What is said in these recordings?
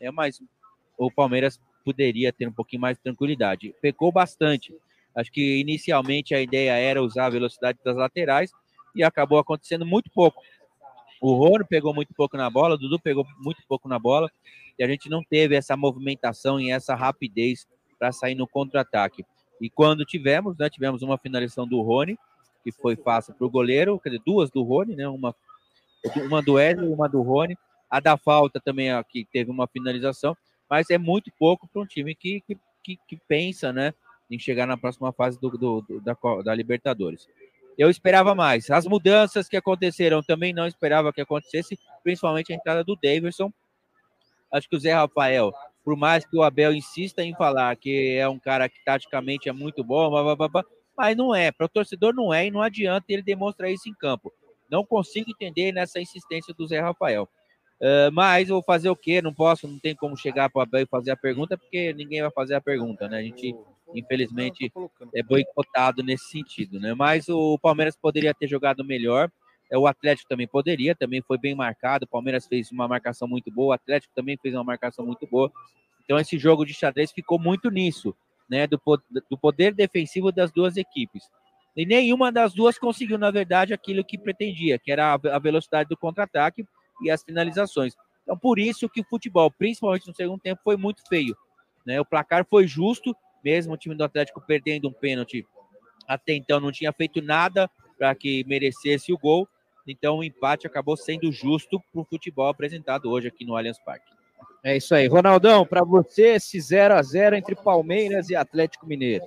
é, mas o Palmeiras poderia ter um pouquinho mais de tranquilidade. Pecou bastante. Acho que inicialmente a ideia era usar a velocidade das laterais e acabou acontecendo muito pouco. O Rony pegou muito pouco na bola, o Dudu pegou muito pouco na bola e a gente não teve essa movimentação e essa rapidez para sair no contra-ataque. E quando tivemos, né, tivemos uma finalização do Rony, que foi fácil para o goleiro, quer dizer, duas do Rony, né, uma, uma do Wesley uma do Rony. A da falta também aqui teve uma finalização, mas é muito pouco para um time que, que, que, pensa né, em chegar na próxima fase do, do, do da, da Libertadores. Eu esperava mais. As mudanças que aconteceram também não esperava que acontecesse, principalmente a entrada do Davidson. Acho que o Zé Rafael por mais que o Abel insista em falar que é um cara que taticamente é muito bom, blá, blá, blá, mas não é. Para o torcedor não é e não adianta ele demonstrar isso em campo. Não consigo entender nessa insistência do Zé Rafael. Uh, mas vou fazer o quê? Não posso, não tem como chegar para o Abel e fazer a pergunta, porque ninguém vai fazer a pergunta, né? A gente, infelizmente, é boicotado nesse sentido, né? Mas o Palmeiras poderia ter jogado melhor. É, o Atlético também poderia, também foi bem marcado. O Palmeiras fez uma marcação muito boa, o Atlético também fez uma marcação muito boa. Então, esse jogo de xadrez ficou muito nisso, né? Do, do poder defensivo das duas equipes. E nenhuma das duas conseguiu, na verdade, aquilo que pretendia, que era a velocidade do contra-ataque e as finalizações. Então, por isso que o futebol, principalmente no segundo tempo, foi muito feio. Né? O placar foi justo, mesmo o time do Atlético perdendo um pênalti. Até então não tinha feito nada para que merecesse o gol. Então o empate acabou sendo justo para o futebol apresentado hoje aqui no Allianz Parque. É isso aí. Ronaldão, para você, esse 0 a 0 entre Palmeiras e Atlético Mineiro.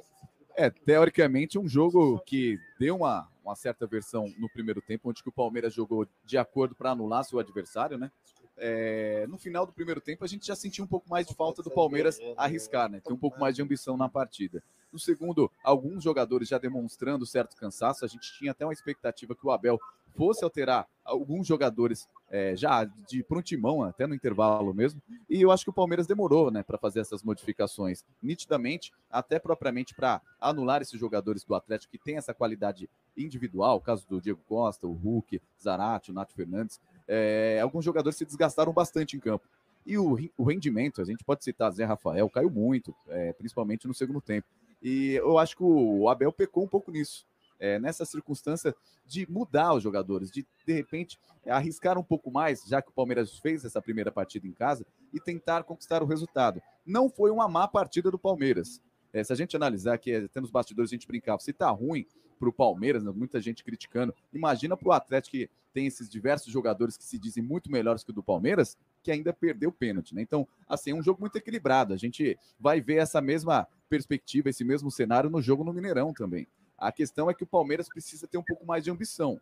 É, teoricamente, um jogo que deu uma, uma certa versão no primeiro tempo, onde o Palmeiras jogou de acordo para anular seu adversário, né? É, no final do primeiro tempo, a gente já sentiu um pouco mais de falta do Palmeiras arriscar, né? Ter um pouco mais de ambição na partida. No segundo, alguns jogadores já demonstrando certo cansaço. A gente tinha até uma expectativa que o Abel fosse alterar alguns jogadores é, já de prontimão, até no intervalo mesmo. E eu acho que o Palmeiras demorou né, para fazer essas modificações, nitidamente, até propriamente para anular esses jogadores do Atlético que tem essa qualidade individual, o caso do Diego Costa, o Hulk, Zarate, o Nath Fernandes. É, alguns jogadores se desgastaram bastante em campo. E o, o rendimento, a gente pode citar Zé Rafael, caiu muito, é, principalmente no segundo tempo. E eu acho que o Abel pecou um pouco nisso é, nessa circunstância de mudar os jogadores, de de repente arriscar um pouco mais, já que o Palmeiras fez essa primeira partida em casa, e tentar conquistar o resultado. Não foi uma má partida do Palmeiras. É, se a gente analisar que até nos bastidores a gente brincava, se tá ruim para o Palmeiras, né, muita gente criticando, imagina para o Atlético que tem esses diversos jogadores que se dizem muito melhores que o do Palmeiras, que ainda perdeu o pênalti, né? Então, assim, é um jogo muito equilibrado. A gente vai ver essa mesma perspectiva, esse mesmo cenário no jogo no Mineirão também. A questão é que o Palmeiras precisa ter um pouco mais de ambição.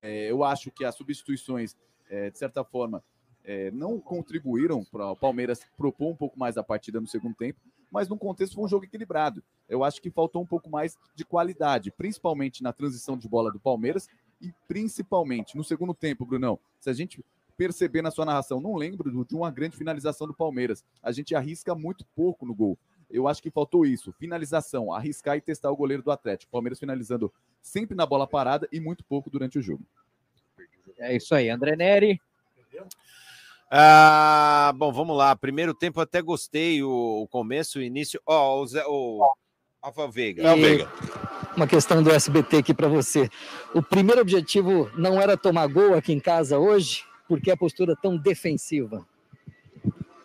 É, eu acho que as substituições, é, de certa forma, é, não contribuíram para o Palmeiras propor um pouco mais a partida no segundo tempo, mas no contexto foi um jogo equilibrado. Eu acho que faltou um pouco mais de qualidade, principalmente na transição de bola do Palmeiras e principalmente no segundo tempo, Brunão. Se a gente perceber na sua narração, não lembro de uma grande finalização do Palmeiras. A gente arrisca muito pouco no gol. Eu acho que faltou isso. Finalização, arriscar e testar o goleiro do Atlético. Palmeiras finalizando sempre na bola parada e muito pouco durante o jogo. É isso aí, André Neri. Ah, bom, vamos lá. Primeiro tempo até gostei o, o começo, o início. Ó, oh, o, Zé, o Rafa Veiga. É o Veiga. Uma questão do SBT aqui para você. O primeiro objetivo não era tomar gol aqui em casa hoje, porque a postura tão defensiva.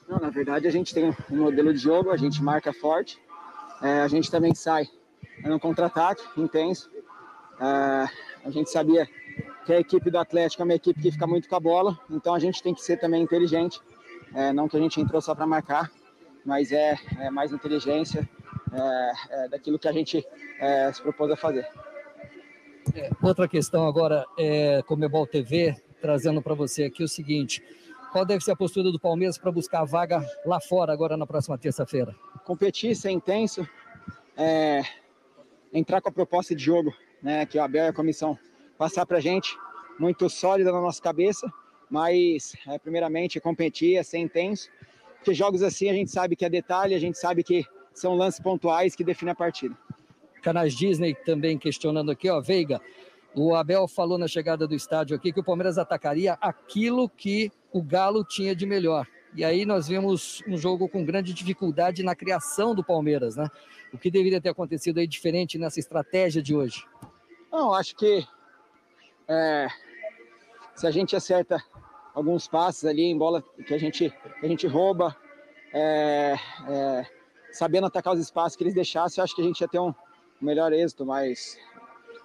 Não, na verdade a gente tem um modelo de jogo, a gente marca forte, é, a gente também sai no contra-ataque intenso. É, a gente sabia que a equipe do Atlético é uma equipe que fica muito com a bola, então a gente tem que ser também inteligente. É, não que a gente entrou só para marcar, mas é, é mais inteligência é, é, daquilo que a gente é, se propôs a fazer. outra questão agora é Comebol TV, trazendo para você aqui o seguinte: qual deve ser a postura do Palmeiras para buscar a vaga lá fora agora na próxima terça-feira? Competir, ser intenso, é, entrar com a proposta de jogo, né, que o Abel e a comissão passar para a gente, muito sólida na nossa cabeça, mas é, primeiramente competir, é ser intenso, porque jogos assim a gente sabe que é detalhe, a gente sabe que são lances pontuais que definem a partida. Canais Disney também questionando aqui, ó, Veiga, o Abel falou na chegada do estádio aqui que o Palmeiras atacaria aquilo que o Galo tinha de melhor. E aí nós vimos um jogo com grande dificuldade na criação do Palmeiras, né? O que deveria ter acontecido aí diferente nessa estratégia de hoje? Não, acho que é, se a gente acerta alguns passes ali em bola que a gente, que a gente rouba, é, é, sabendo atacar os espaços que eles deixassem, eu acho que a gente ia ter um melhor êxito, mas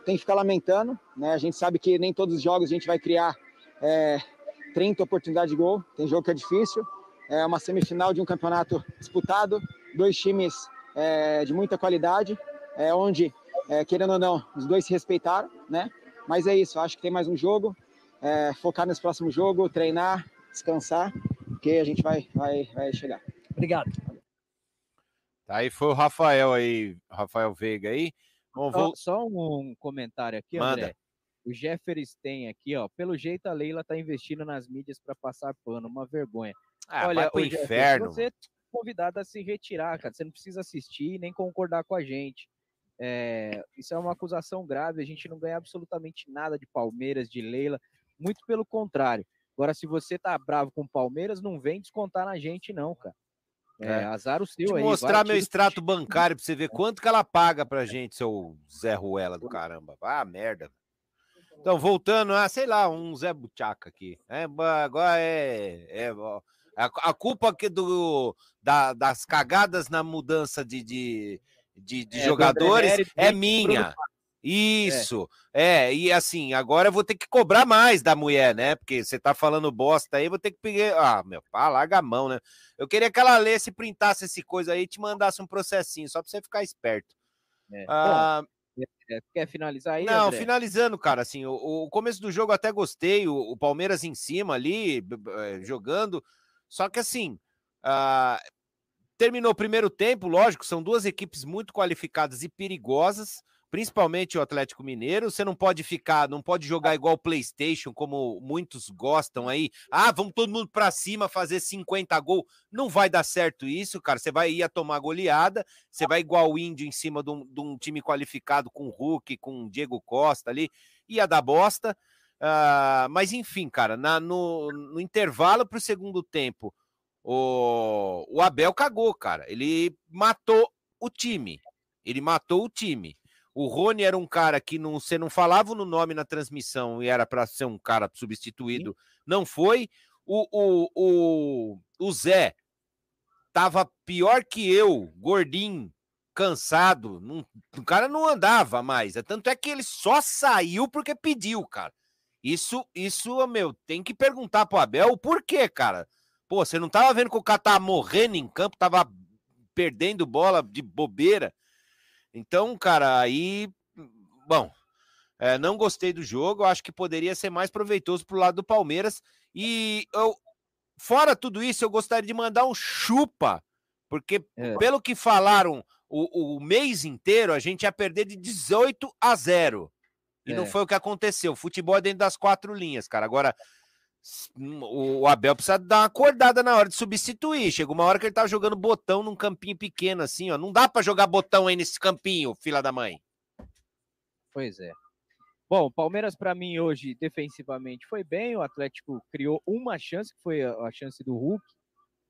tem que ficar lamentando, né? A gente sabe que nem todos os jogos a gente vai criar é, 30 oportunidades de gol, tem jogo que é difícil, é uma semifinal de um campeonato disputado, dois times é, de muita qualidade, é, onde, é, querendo ou não, os dois se respeitaram, né? Mas é isso, acho que tem mais um jogo, é, focar nesse próximo jogo, treinar, descansar, que a gente vai, vai, vai chegar. Obrigado. Tá, aí foi o Rafael aí, Rafael Veiga aí. Bom, Só, vou... só um comentário aqui, Manda. André. O Jeffers tem aqui, ó. Pelo jeito a Leila tá investindo nas mídias para passar pano, uma vergonha. Ah, Olha, pro ô, Jeffers, inferno. Você é convidado a se retirar, cara. Você não precisa assistir nem concordar com a gente. É, isso é uma acusação grave. A gente não ganha absolutamente nada de Palmeiras, de Leila. Muito pelo contrário. Agora, se você tá bravo com o Palmeiras, não vem descontar na gente, não, cara. É, É. azar o seu Te aí. mostrar meu extrato bancário pra você ver quanto que ela paga pra gente, seu Zé Ruela do caramba. Ah, merda. Então, voltando, ah, sei lá, um Zé Buchaca aqui. É, agora é. é a, a culpa aqui do, da- das cagadas na mudança de, de, de, de É, do jogadores Nery, é minha. Isso, é. e assim, agora eu vou ter que cobrar mais da mulher, né? Porque você tá falando bosta aí, vou ter que pegar. Ah, meu, pá, larga a mão, né? Eu queria que ela lesse, printasse esse coisa aí e te mandasse um processinho, só pra você ficar esperto. É. Ah, É, quer finalizar aí? não, André? finalizando, cara, assim, o, o começo do jogo até gostei, o, o Palmeiras em cima ali, eh, jogando, só que assim, ah, terminou o primeiro tempo, lógico, são duas equipes muito qualificadas e perigosas, principalmente o Atlético Mineiro, você não pode ficar, não pode jogar igual o PlayStation, como muitos gostam aí, ah, vamos todo mundo pra cima fazer 50 gols, não vai dar certo isso, cara, você vai ir a tomar goleada, você vai igual o Índio em cima de um, de um time qualificado com Hulk, com Diego Costa ali, ia dar bosta. Ah, mas enfim, cara, na- no, no intervalo para o segundo tempo, o, o Abel cagou, cara. Ele matou o time. Ele matou o time. O Rony era um cara que não, você não falava no nome na transmissão e era para ser um cara substituído. Não foi. O, o, o, o Zé tava pior que eu, gordinho, cansado. não- o cara não andava mais. é Tanto é que ele só saiu porque pediu, cara. Isso, isso, meu, tem que perguntar pro Abel o porquê, cara. Pô, você não tava vendo que o cara tava morrendo em campo, tava perdendo bola de bobeira. Então, cara, aí, bom, é, não gostei do jogo. Eu acho que poderia ser mais proveitoso pro lado do Palmeiras. E eu, fora tudo isso, eu gostaria de mandar um chupa, porque É. pelo que falaram o, o mês inteiro, a gente ia perder de 18 a 0. E não É. foi o que aconteceu. Futebol é dentro das quatro linhas, cara. Agora, o Abel precisa dar uma acordada na hora de substituir. Chegou uma hora que ele tava jogando botão num campinho pequeno, assim, ó. Não dá pra jogar botão aí nesse campinho, fila da mãe. Pois é. Bom, Palmeiras para mim hoje defensivamente foi bem, o Atlético criou uma chance, que foi a chance do Hulk,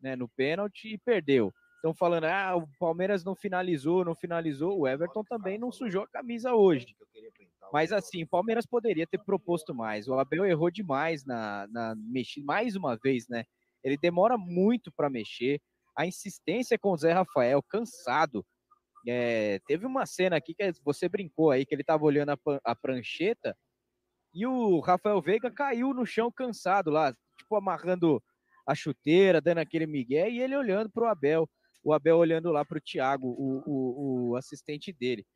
né, no pênalti e perdeu. Estão falando, ah, o Palmeiras não finalizou, não finalizou, o Everton também não sujou a camisa hoje. Mas assim, o Palmeiras poderia ter proposto mais. O Abel errou demais na, na mexer, mais uma vez, né? Ele demora muito para mexer. A insistência com o Zé Rafael, cansado. É, teve uma cena aqui que você brincou aí, que ele tava olhando a, a prancheta e o Rafael Veiga caiu no chão cansado lá, tipo amarrando a chuteira, dando aquele migué, e ele olhando pro Abel, o Abel olhando lá Thiago, o, o, o assistente dele.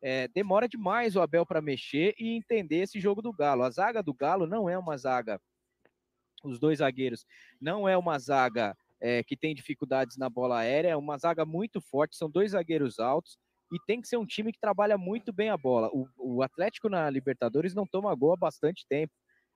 É, demora demais o Abel para mexer e entender esse jogo do Galo. A zaga do Galo não é uma zaga, os dois zagueiros, não é uma zaga é, que tem dificuldades na bola aérea, é uma zaga muito forte, são dois zagueiros altos e tem que ser um time que trabalha muito bem a bola. O, o Atlético na Libertadores não toma gol há bastante tempo.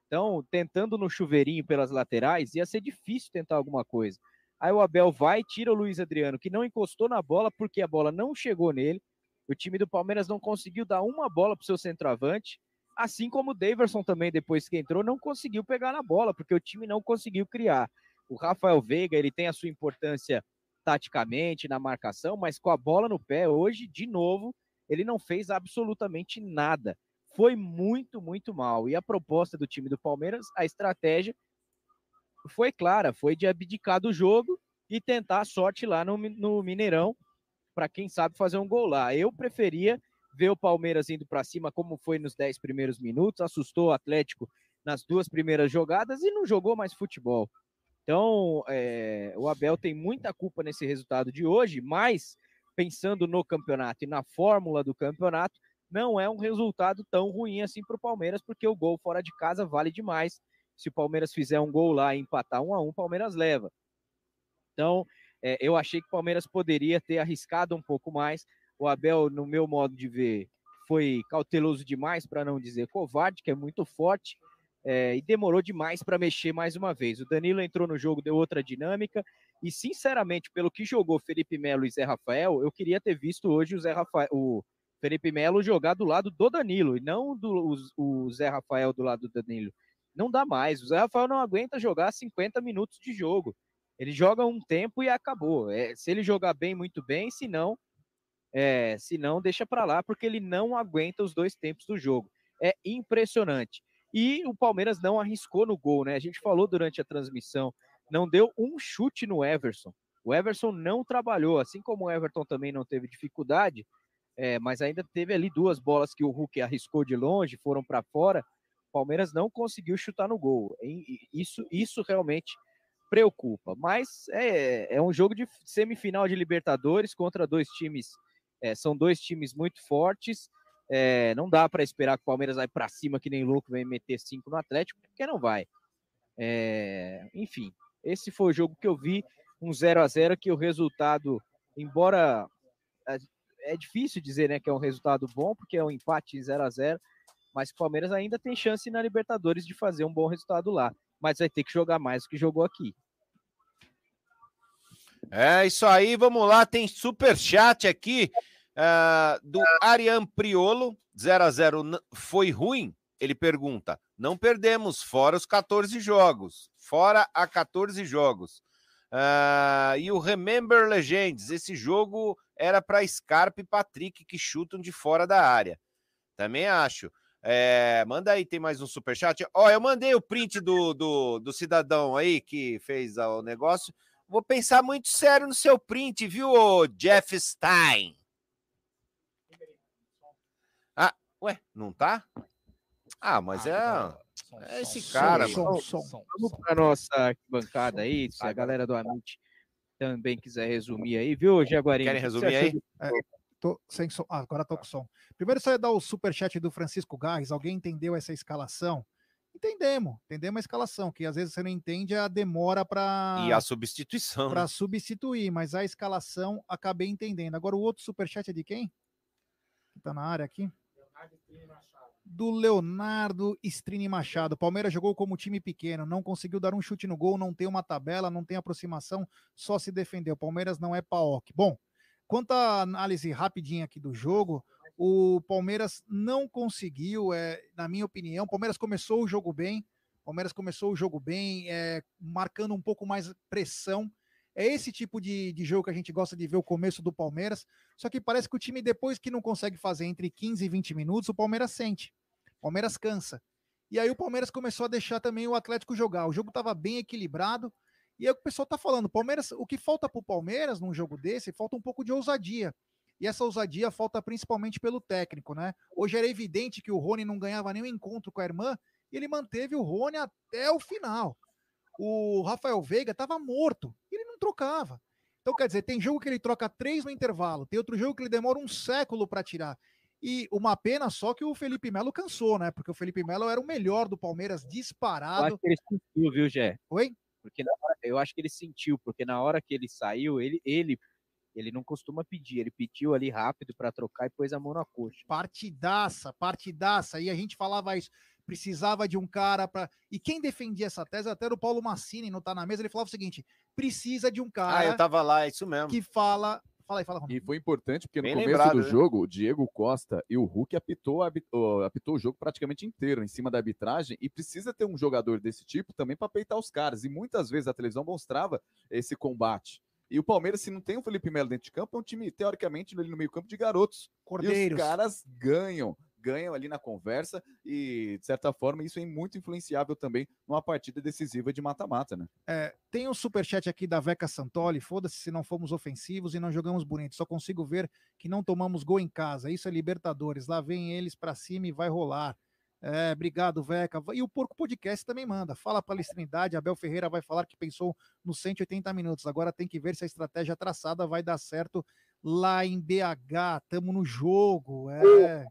Então, tentando no chuveirinho pelas laterais, ia ser difícil tentar alguma coisa. Aí o Abel vai, tira o Luiz Adriano, que não encostou na bola porque a bola não chegou nele. O time do Palmeiras não conseguiu dar uma bola para o seu centroavante, assim como o Daverson também, depois que entrou, não conseguiu pegar na bola, porque o time não conseguiu criar. O Rafael Veiga, ele tem a sua importância taticamente na marcação, mas com a bola no pé, hoje, de novo, ele não fez absolutamente nada. Foi muito, muito mal. E a proposta do time do Palmeiras, a estratégia foi clara, foi de abdicar do jogo e tentar a sorte lá no, no Mineirão, para quem sabe fazer um gol lá. Eu preferia ver o Palmeiras indo para cima, como foi nos 10 primeiros minutos, assustou o Atlético nas duas primeiras jogadas e não jogou mais futebol. Então, é, o Abel tem muita culpa nesse resultado de hoje, mas pensando no campeonato e na fórmula do campeonato, não é um resultado tão ruim assim para o Palmeiras, porque o gol fora de casa vale demais. Se o Palmeiras fizer um gol lá e empatar um a um, o Palmeiras leva. Então, é, eu achei que o Palmeiras poderia ter arriscado um pouco mais. O Abel, no meu modo de ver, foi cauteloso demais, para não dizer covarde, que é muito forte é, e demorou demais para mexer mais uma vez. O Danilo entrou no jogo, deu outra dinâmica, e sinceramente, pelo que jogou Felipe Melo e Zé Rafael, eu queria ter visto hoje o Zé Rafael, o Felipe Melo jogar do lado do Danilo, e não do, o, o Zé Rafael do lado do Danilo. Não dá mais. O Zé Rafael não aguenta jogar 50 minutos de jogo. Ele joga um tempo e acabou. É, se ele jogar bem, muito bem, se não, é, se não, deixa para lá, porque ele não aguenta os dois tempos do jogo. É impressionante. E o Palmeiras não arriscou no gol, né? A gente falou durante a transmissão, não deu um chute no Everson. O Everson não trabalhou, assim como o Everton também não teve dificuldade, é, mas ainda teve ali duas bolas que o Hulk arriscou de longe, foram para fora. O Palmeiras não conseguiu chutar no gol. Isso, isso realmente preocupa. Mas é, é um jogo de semifinal de Libertadores contra dois times, é, são dois times muito fortes. É, não dá para esperar que o Palmeiras vai para cima que nem louco, vai meter cinco no Atlético, porque não vai. É, enfim, esse foi o jogo que eu vi, um 0 a 0 que o resultado, embora é, é difícil dizer né, que é um resultado bom, porque é um empate em 0 a 0 mas o Palmeiras ainda tem chance na Libertadores de fazer um bom resultado lá, mas vai ter que jogar mais do que jogou aqui. É isso aí, vamos lá, tem super chat aqui. Uh, do Arian Priolo, 0 a 0 foi ruim? Ele pergunta. Não perdemos, fora os 14 jogos. Fora a 14 jogos. Uh, e o Remember Legends, esse jogo era para Scarpa e Patrick que chutam de fora da área. Também acho. É, manda aí, tem mais um superchat. Ó, eu mandei o print do, do, do cidadão aí que fez o negócio. Vou pensar muito sério no seu print, viu, Jeff Stein? Ué, não tá? Ah, mas ah, é, é esse cara. Som, som, som, Vamos para nossa bancada aí, se a galera do Amit também quiser resumir aí, viu, Jaguarinho? Querem resumir aí? É, tô sem som. Ah, agora tô com som. Primeiro só ia dar o superchat do Francisco Garres. Alguém entendeu essa escalação? Entendemos, entendemos a escalação, que às vezes você não entende a demora para e a substituição para né? substituir, mas a escalação acabei entendendo. Agora o outro superchat é de quem? Que tá na área aqui? do Leonardo Strini Machado. Palmeiras jogou como time pequeno, não conseguiu dar um chute no gol, não tem uma tabela, não tem aproximação, só se defendeu. Palmeiras não é paok. Bom, quanto à análise rapidinha aqui do jogo, o Palmeiras não conseguiu, é, na minha opinião, o Palmeiras começou o jogo bem, Palmeiras começou o jogo bem, é, marcando um pouco mais pressão, é esse tipo de, de jogo que a gente gosta de ver o começo do Palmeiras. Só que parece que o time, depois que não consegue fazer entre 15 e 20 minutos, o Palmeiras sente. O Palmeiras cansa. E aí o Palmeiras começou a deixar também o Atlético jogar. O jogo estava bem equilibrado. E é o que o pessoal está falando. Palmeiras, o que falta para o Palmeiras num jogo desse, falta um pouco de ousadia. E essa ousadia falta principalmente pelo técnico, né? Hoje era evidente que o Rony não ganhava nenhum encontro com a irmã, e ele manteve o Rony até o final. O Rafael Veiga estava morto, ele não trocava. Então, quer dizer, tem jogo que ele troca três no intervalo, tem outro jogo que ele demora um século para tirar. E uma pena só que o Felipe Melo cansou, né? Porque o Felipe Melo era o melhor do Palmeiras disparado. Eu acho que ele sentiu, viu, Gé? Oi? Porque hora, eu acho que ele sentiu, porque na hora que ele saiu, ele, ele, ele não costuma pedir, ele pediu ali rápido para trocar e pôs a mão na coxa. Partidaça, partidaça. E a gente falava isso precisava de um cara para. E quem defendia essa tese, até era o Paulo Massini, não tá na mesa, ele falava o seguinte: precisa de um cara. Ah, eu tava lá, é isso mesmo. Que fala Fala aí, fala E foi importante porque no Bem começo lembrado, do né? jogo, o Diego Costa e o Hulk apitou, a habi- o- apitou o jogo praticamente inteiro em cima da arbitragem e precisa ter um jogador desse tipo também para peitar os caras. E muitas vezes a televisão mostrava esse combate. E o Palmeiras, se não tem o Felipe Melo dentro de campo, é um time, teoricamente, ali no meio-campo de garotos. E Cordeiros. os caras ganham, ganham ali na conversa e, de certa forma, isso é muito influenciável também numa partida decisiva de mata-mata, né? É, tem um superchat aqui da Veca Santoli. Foda-se se não fomos ofensivos e não jogamos bonito. Só consigo ver que não tomamos gol em casa. Isso é Libertadores. Lá vem eles pra cima e vai rolar. É, obrigado, Veca. E o Porco Podcast também manda. Fala palestrinidade. Abel Ferreira vai falar que pensou nos 180 minutos. Agora tem que ver se a estratégia traçada vai dar certo lá em BH. Tamo no jogo. É.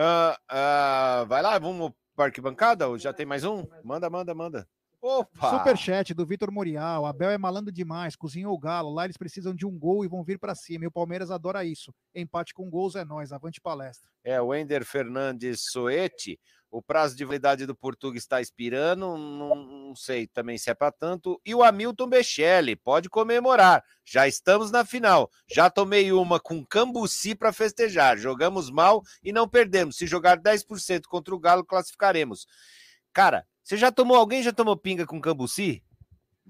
Ah, ah, vai lá, vamos para arquibancada? Ou já tem mais um? Manda, manda, manda. Opa! Superchat do Vitor Morial. Abel é malandro demais, cozinhou o galo. Lá eles precisam de um gol e vão vir pra cima. E o Palmeiras adora isso. Empate com gols é nós. Avante palestra. É, o Ender Fernandes Soete. O prazo de validade do Portuga está expirando, não, não sei também se é para tanto. E o Hamilton Bechelli, pode comemorar. Já estamos na final. Já tomei uma com Cambuci para festejar. Jogamos mal e não perdemos. Se jogar 10% contra o Galo, classificaremos. Cara, você já tomou, alguém já tomou pinga com Cambuci?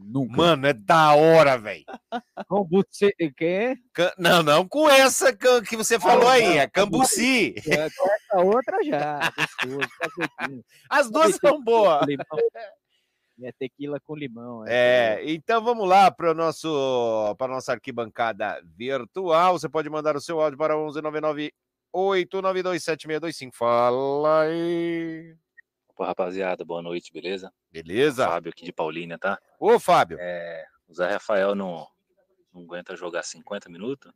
Nunca. Mano, é da hora, velho. Com você, quem Ca- Não, não com essa que você falou aí, é Cambuci. é? A outra já. Gostoso, tá doidinho. As duas são boas. Com. É tequila com limão. É, É, então vamos lá para nosso para nossa arquibancada virtual. Você pode mandar o seu áudio para 1199 892 7625. Fala aí. Pô, rapaziada, boa noite, beleza? Beleza? Fábio aqui de Paulínia, tá? Ô, Fábio. É, o Zé Rafael não, não aguenta jogar 50 minutos,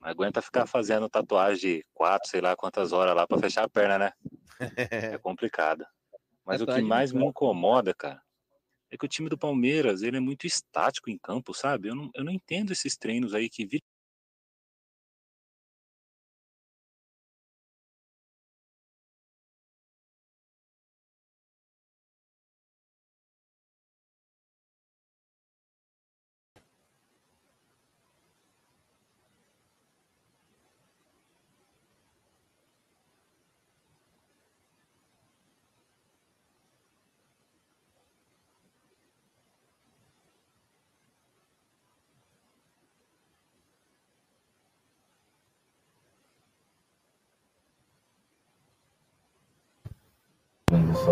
mas aguenta ficar fazendo tatuagem de 4, sei lá quantas horas lá pra fechar a perna, né? É complicado. Mas o que mais me incomoda, cara, é que o time do Palmeiras, ele é muito estático em campo, sabe? Eu não, eu não entendo esses treinos aí que vira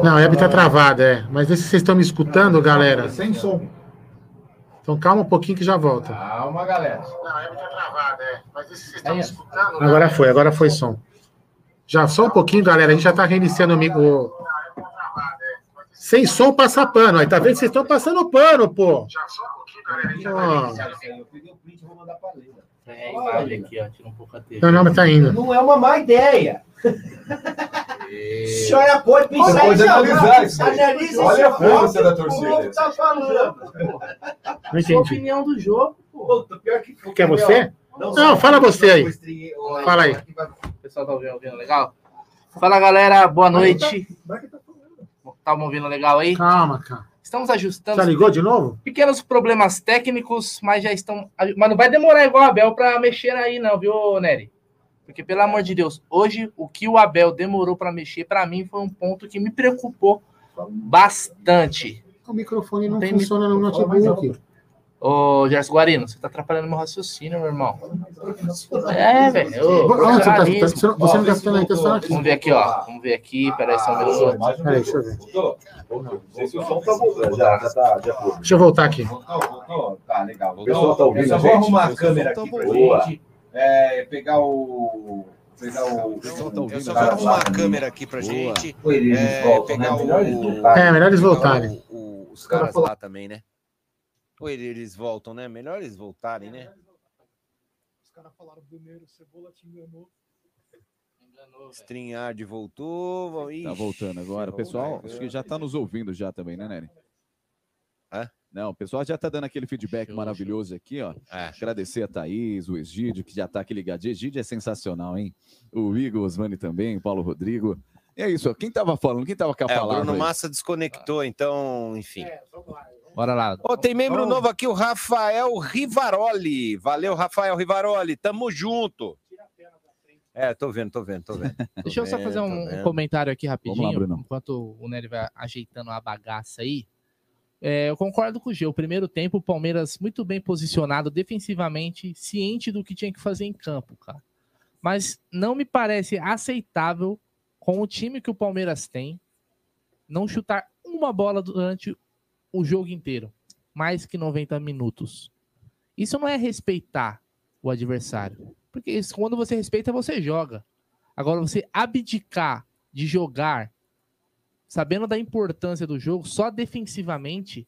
Não, a web tá travada, é. Mas vê se vocês estão me escutando, galera. Sem som. Então calma um pouquinho que já volta. Calma, galera. Não, a web tá travada, é. Mas vê se vocês estão me ó. escutando. Agora foi, agora foi som. Já, só um pouquinho, galera. A gente já tá reiniciando o amigo. Sem som, passa pano. Aí, tá vendo? Vocês estão passando pano, pô. Ó. Eu peguei o print e vou mandar pra Leila. É, a imagem aqui, ó. Tira um pouco a TV. Não, não, mas tá indo. Não é uma má ideia. A senhora pode pensar Você pode isso, analisar isso. Analisa Olha esse a força da O torcida. povo tá falando. Não Sua entendi. opinião do jogo, pô. Pior que Quer você? Não, fala você aí. Fala aí. O pessoal tá ouvindo, legal? Fala, galera. Boa noite. Tá me ouvindo legal aí? Calma, cara. Estamos ajustando Já ligou de novo? pequenos problemas técnicos, mas já estão. Mas não vai demorar igual o Abel para mexer aí, não, viu, Nery? Porque, pelo amor de Deus, hoje o que o Abel demorou para mexer, para mim, foi um ponto que me preocupou bastante. O microfone não Tem funciona no notebook. Ô, Gerson Guarino, você tá atrapalhando meu raciocínio, meu irmão. É, velho. ô, tá? profissionalismo. Você não- você não tá ficando aí, tá só aqui. Vamos ver aqui, ó. Vamos ver aqui. Peraí, só um minuto. Peraí, deixa eu ver. Não tá tá. Deixa eu voltar aqui. Voltou, voltou. Tá, legal. O pessoal tá ouvindo Eu só a vou arrumar a O câmera aqui tá pra boa. Gente. É, pegar o... Pegar o... Eu só vou arrumar a câmera aqui pra gente. Ou eles É, voltam, pegar né? Melhor eles o... voltarem. É, melhor eles voltarem. o- o- os caras lá também, né? Ou ele- eles voltam, né? Melhor eles voltarem, né? Os caras falaram primeiro, cebola te enganou. Strinhard voltou. vão- Tá Ixi, voltando agora. O pessoal, acho que já tá nos ouvindo já também, né, Nery? Hã? Não, o pessoal já tá dando aquele feedback maravilhoso aqui, ó. É. Agradecer a Thaís, o Egídio, que já tá aqui ligadinho. Egídio é sensacional, hein? O Igor Osmani também, o Paulo Rodrigo. E é isso, ó. Quem tava falando? Quem tava com a É, o palavra? Bruno aí? Massa desconectou, então, enfim. Bora lá. Ó, tem membro Ó. novo aqui, o Rafael Rivaroli. Valeu, Rafael Rivaroli. Tamo junto. É, tô vendo, tô vendo, tô vendo. Deixa eu só fazer um, um comentário aqui rapidinho, enquanto o Nery vai ajeitando a bagaça aí. É, eu concordo com o G. O primeiro tempo, o Palmeiras muito bem posicionado defensivamente, ciente do que tinha que fazer em campo, cara. Mas não me parece aceitável, com o time que o Palmeiras tem, não chutar uma bola durante o jogo inteiro, mais que 90 minutos. Isso não é respeitar o adversário. Porque isso, quando você respeita, você joga. Agora, você abdicar de jogar, sabendo da importância do jogo, só defensivamente,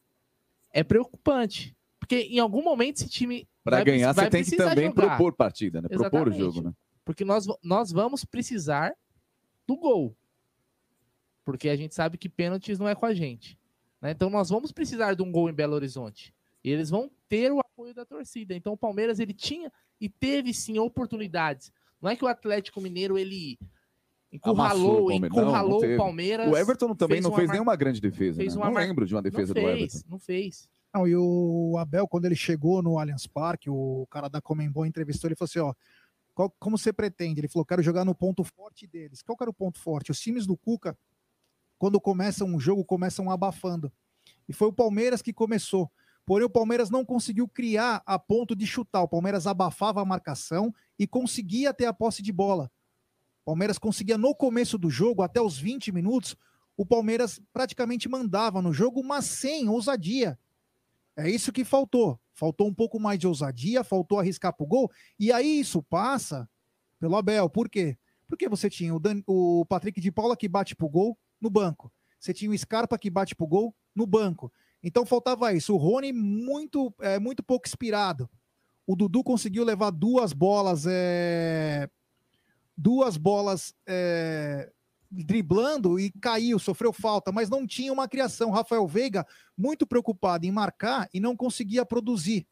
é preocupante. Porque em algum momento esse time. Para ganhar, vai você tem que também jogar. propor partida, né? Propor o Exatamente. jogo, né? Porque nós, nós vamos precisar do gol. Porque a gente sabe que pênaltis não é com a gente. né? Então nós vamos precisar de um gol em Belo Horizonte. E eles vão ter o apoio da torcida. Então o Palmeiras ele tinha e teve sim oportunidades. Não é que o Atlético Mineiro ele Amassou o encurralou. Não, não encurralou o Palmeiras. O Everton também fez não fez mar- nenhuma grande defesa. fez né? uma Não mar- lembro de uma defesa não do fez, Everton. Não fez. Não, e o Abel, quando ele chegou no Allianz Parque, o cara da Comembol entrevistou ele falou assim: ó, qual- como você pretende? Ele falou: quero jogar no ponto forte deles. Qual que era o ponto forte? Os times do Cuca, quando começam um jogo, começam abafando. E foi o Palmeiras que começou. Porém, o Palmeiras não conseguiu criar a ponto de chutar. O Palmeiras abafava a marcação e conseguia ter a posse de bola. Palmeiras conseguia, no começo do jogo, até os 20 minutos, o Palmeiras praticamente mandava no jogo, mas sem ousadia. É isso que faltou. Faltou um pouco mais de ousadia, faltou arriscar pro gol. E aí isso passa pelo Abel. Por quê? Porque você tinha o, Dan- o Patrick de Paula que bate pro gol no banco. Você tinha o Scarpa que bate pro gol no banco. Então faltava isso. O Rony muito, é, muito pouco inspirado. O Dudu conseguiu levar duas bolas, é, duas bolas é, driblando e caiu, sofreu falta, mas não tinha uma criação. Rafael Veiga muito preocupado em marcar e não conseguia produzir,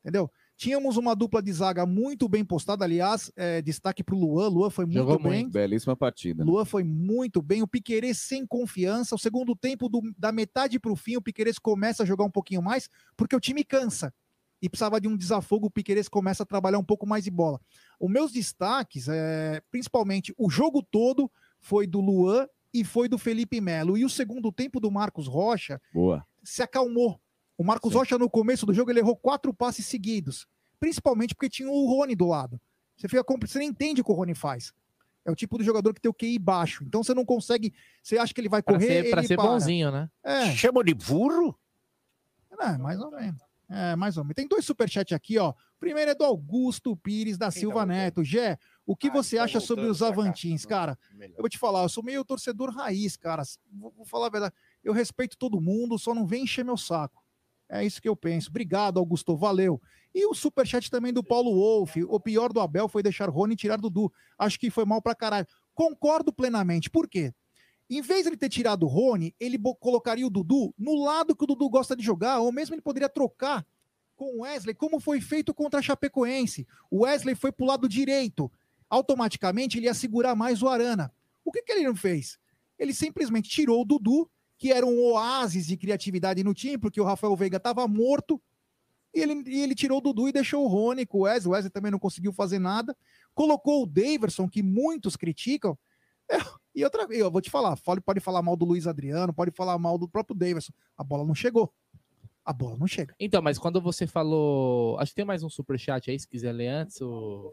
entendeu? Tínhamos uma dupla de zaga muito bem postada, aliás, é, destaque para o Luan. Luan foi muito bem. Belíssima partida. Luan foi muito bem. O Piquerez sem confiança. O segundo tempo, do- da metade para o fim, o Piquerez começa a jogar um pouquinho mais, porque o time cansa. E precisava de um desafogo, o Piquerez começa a trabalhar um pouco mais de bola. Os meus destaques, é, principalmente, o jogo todo foi do Luan e foi do Felipe Melo. E o segundo tempo do Marcos Rocha Boa. se acalmou. O Marcos Rocha, no começo do jogo, ele errou quatro passes seguidos. Principalmente porque tinha o Rony do lado. Você, fica, você nem entende o que o Rony faz. É o tipo de jogador que tem o QI baixo. Então você não consegue. Você acha que ele vai Pra correr. ser, pra ser para. bonzinho, né? É. Chamou de burro? É, mais ou menos. É, mais ou menos. Tem dois superchats aqui, ó. O primeiro é do Augusto Pires da Silva Neto. Gé, o que você acha sobre os Avantins, cara? Eu vou te falar, eu sou meio torcedor raiz, cara. Vou, vou falar a verdade. Eu respeito todo mundo, só não vem encher meu saco. É isso que eu penso. Obrigado, Augusto. Valeu. E o superchat também do Paulo Wolff. O pior do Abel foi deixar Rony tirar Dudu. Acho que foi mal pra caralho. Concordo plenamente. Por quê? Em vez de ele ter tirado o Rony, ele colocaria o Dudu no lado que o Dudu gosta de jogar, ou mesmo ele poderia trocar com o Wesley, como foi feito contra a Chapecoense. O Wesley foi pro lado direito. Automaticamente ele ia segurar mais o Arana. O que, que ele não fez? Ele simplesmente tirou o Dudu, que era um oásis de criatividade no time, porque o Rafael Veiga estava morto. E ele, e ele tirou o Dudu e deixou o Rony com o Wesley. O Wesley também não conseguiu fazer nada. Colocou o Daverson, que muitos criticam. É, e outra vez, eu vou te falar, fale- pode falar mal do Luiz Adriano, pode falar mal do próprio Daverson. A bola não chegou. A bola não chega. Então, mas quando você falou. Acho que tem mais um superchat aí, se quiser ler antes. O,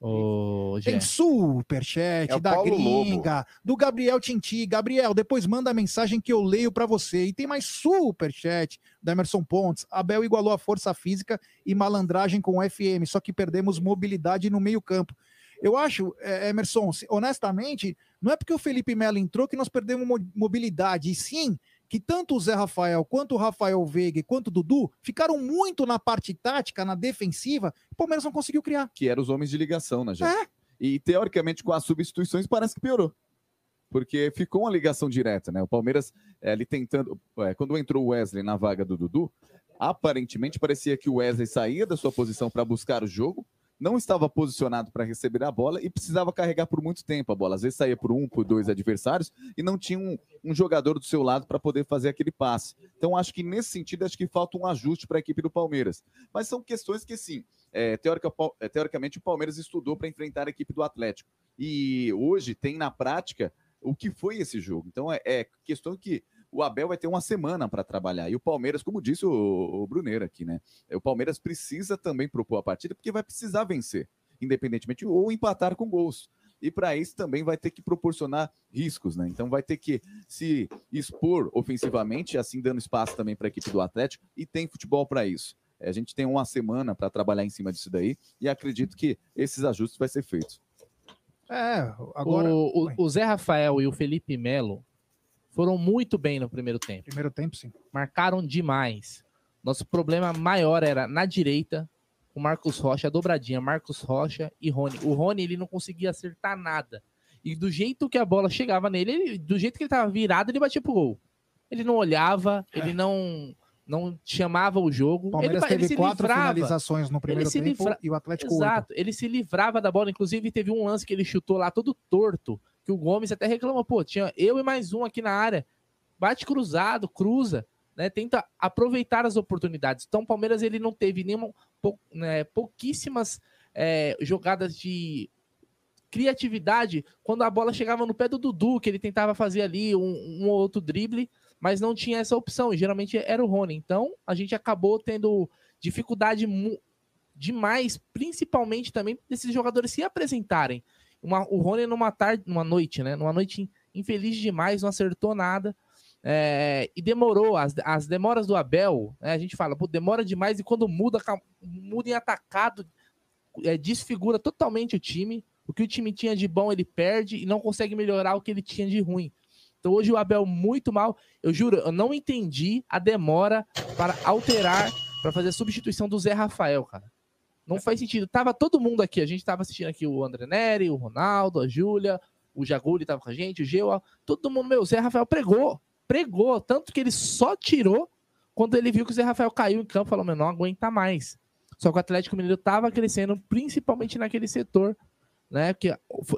o Tem superchat É da Paulo gringa, do Gabriel Tinti. Gabriel, depois manda a mensagem que eu leio pra você. E tem mais superchat da Emerson Pontes. Abel igualou a força física e malandragem com o FM, só que perdemos mobilidade no meio-campo. Eu acho, eh, Emerson, honestamente, não é porque o Felipe Melo entrou que nós perdemos mo- mobilidade, e sim que tanto o Zé Rafael, quanto o Rafael Veiga, e quanto o Dudu ficaram muito na parte tática, na defensiva, e o Palmeiras não conseguiu criar. Que eram os homens de ligação, né, gente? É. E teoricamente, com as substituições, parece que piorou. Porque ficou uma ligação direta, né? O Palmeiras, eh, ali tentando. eh, quando entrou o Wesley na vaga do Dudu, aparentemente parecia que o Wesley saía da sua posição para buscar o jogo não estava posicionado para receber a bola e precisava carregar por muito tempo a bola. Às vezes saía por um, por dois adversários e não tinha um, um jogador do seu lado para poder fazer aquele passe. Então, acho que nesse sentido, acho que falta um ajuste para a equipe do Palmeiras. Mas são questões que, sim, é, é, teoricamente o Palmeiras estudou para enfrentar a equipe do Atlético. E hoje tem na prática o que foi esse jogo. Então, é, é questão que o Abel vai ter uma semana para trabalhar. E o Palmeiras, como disse o, o Bruneiro aqui, né? O Palmeiras precisa também propor a partida, porque vai precisar vencer, independentemente, ou empatar com gols. E para isso também vai ter que proporcionar riscos, né? Então vai ter que se expor ofensivamente, assim dando espaço também para a equipe do Atlético, e tem futebol para isso. É, a gente tem uma semana para trabalhar em cima disso daí, e acredito que esses ajustes vai ser feitos. É, agora. O, o, o Zé Rafael e o Felipe Melo foram muito bem no primeiro tempo. Primeiro tempo, sim. Marcaram demais. Nosso problema maior era na direita, o Marcos Rocha, a dobradinha, Marcos Rocha e Rony. O Rony, ele não conseguia acertar nada. E do jeito que a bola chegava nele, ele, do jeito que ele tava virado, ele batia pro gol. Ele não olhava, ele não não chamava o jogo. Palmeiras ele, teve ele quatro livrava. finalizações no primeiro tempo livra... e o Atlético Exato, 8. ele se livrava da bola. Inclusive, teve um lance que ele chutou lá todo torto, que o Gomes até reclamou, pô, tinha eu e mais um aqui na área. Bate cruzado, cruza, né? Tenta aproveitar as oportunidades. Então, o Palmeiras ele não teve nenhuma, pou, né, pouquíssimas é, jogadas de criatividade quando a bola chegava no pé do Dudu, que ele tentava fazer ali um, um outro drible, mas não tinha essa opção. E geralmente era o Rony. Então, a gente acabou tendo dificuldade demais, principalmente também desses jogadores se apresentarem. Uma, o Rony numa tarde, numa noite, né? Numa noite infeliz demais, não acertou nada. É, e demorou, as, as demoras do Abel, né, a gente fala, demora demais e quando muda, muda em atacado, é, desfigura totalmente o time. O que o time tinha de bom, ele perde e não consegue melhorar o que ele tinha de ruim. Então hoje o Abel muito mal. Eu juro, eu não entendi a demora para alterar, para fazer a substituição do Zé Rafael, cara. Não faz sentido. Tava todo mundo aqui. A gente tava assistindo aqui o André Neri, o Ronaldo, a Júlia, o Jaguli tava com a gente, o Geo. Todo mundo, meu, o Zé Rafael pregou. Pregou. Tanto que ele só tirou quando ele viu que o Zé Rafael caiu em campo. Falou, meu, não aguenta mais. Só que o Atlético Mineiro tava crescendo, principalmente naquele setor, né? Que,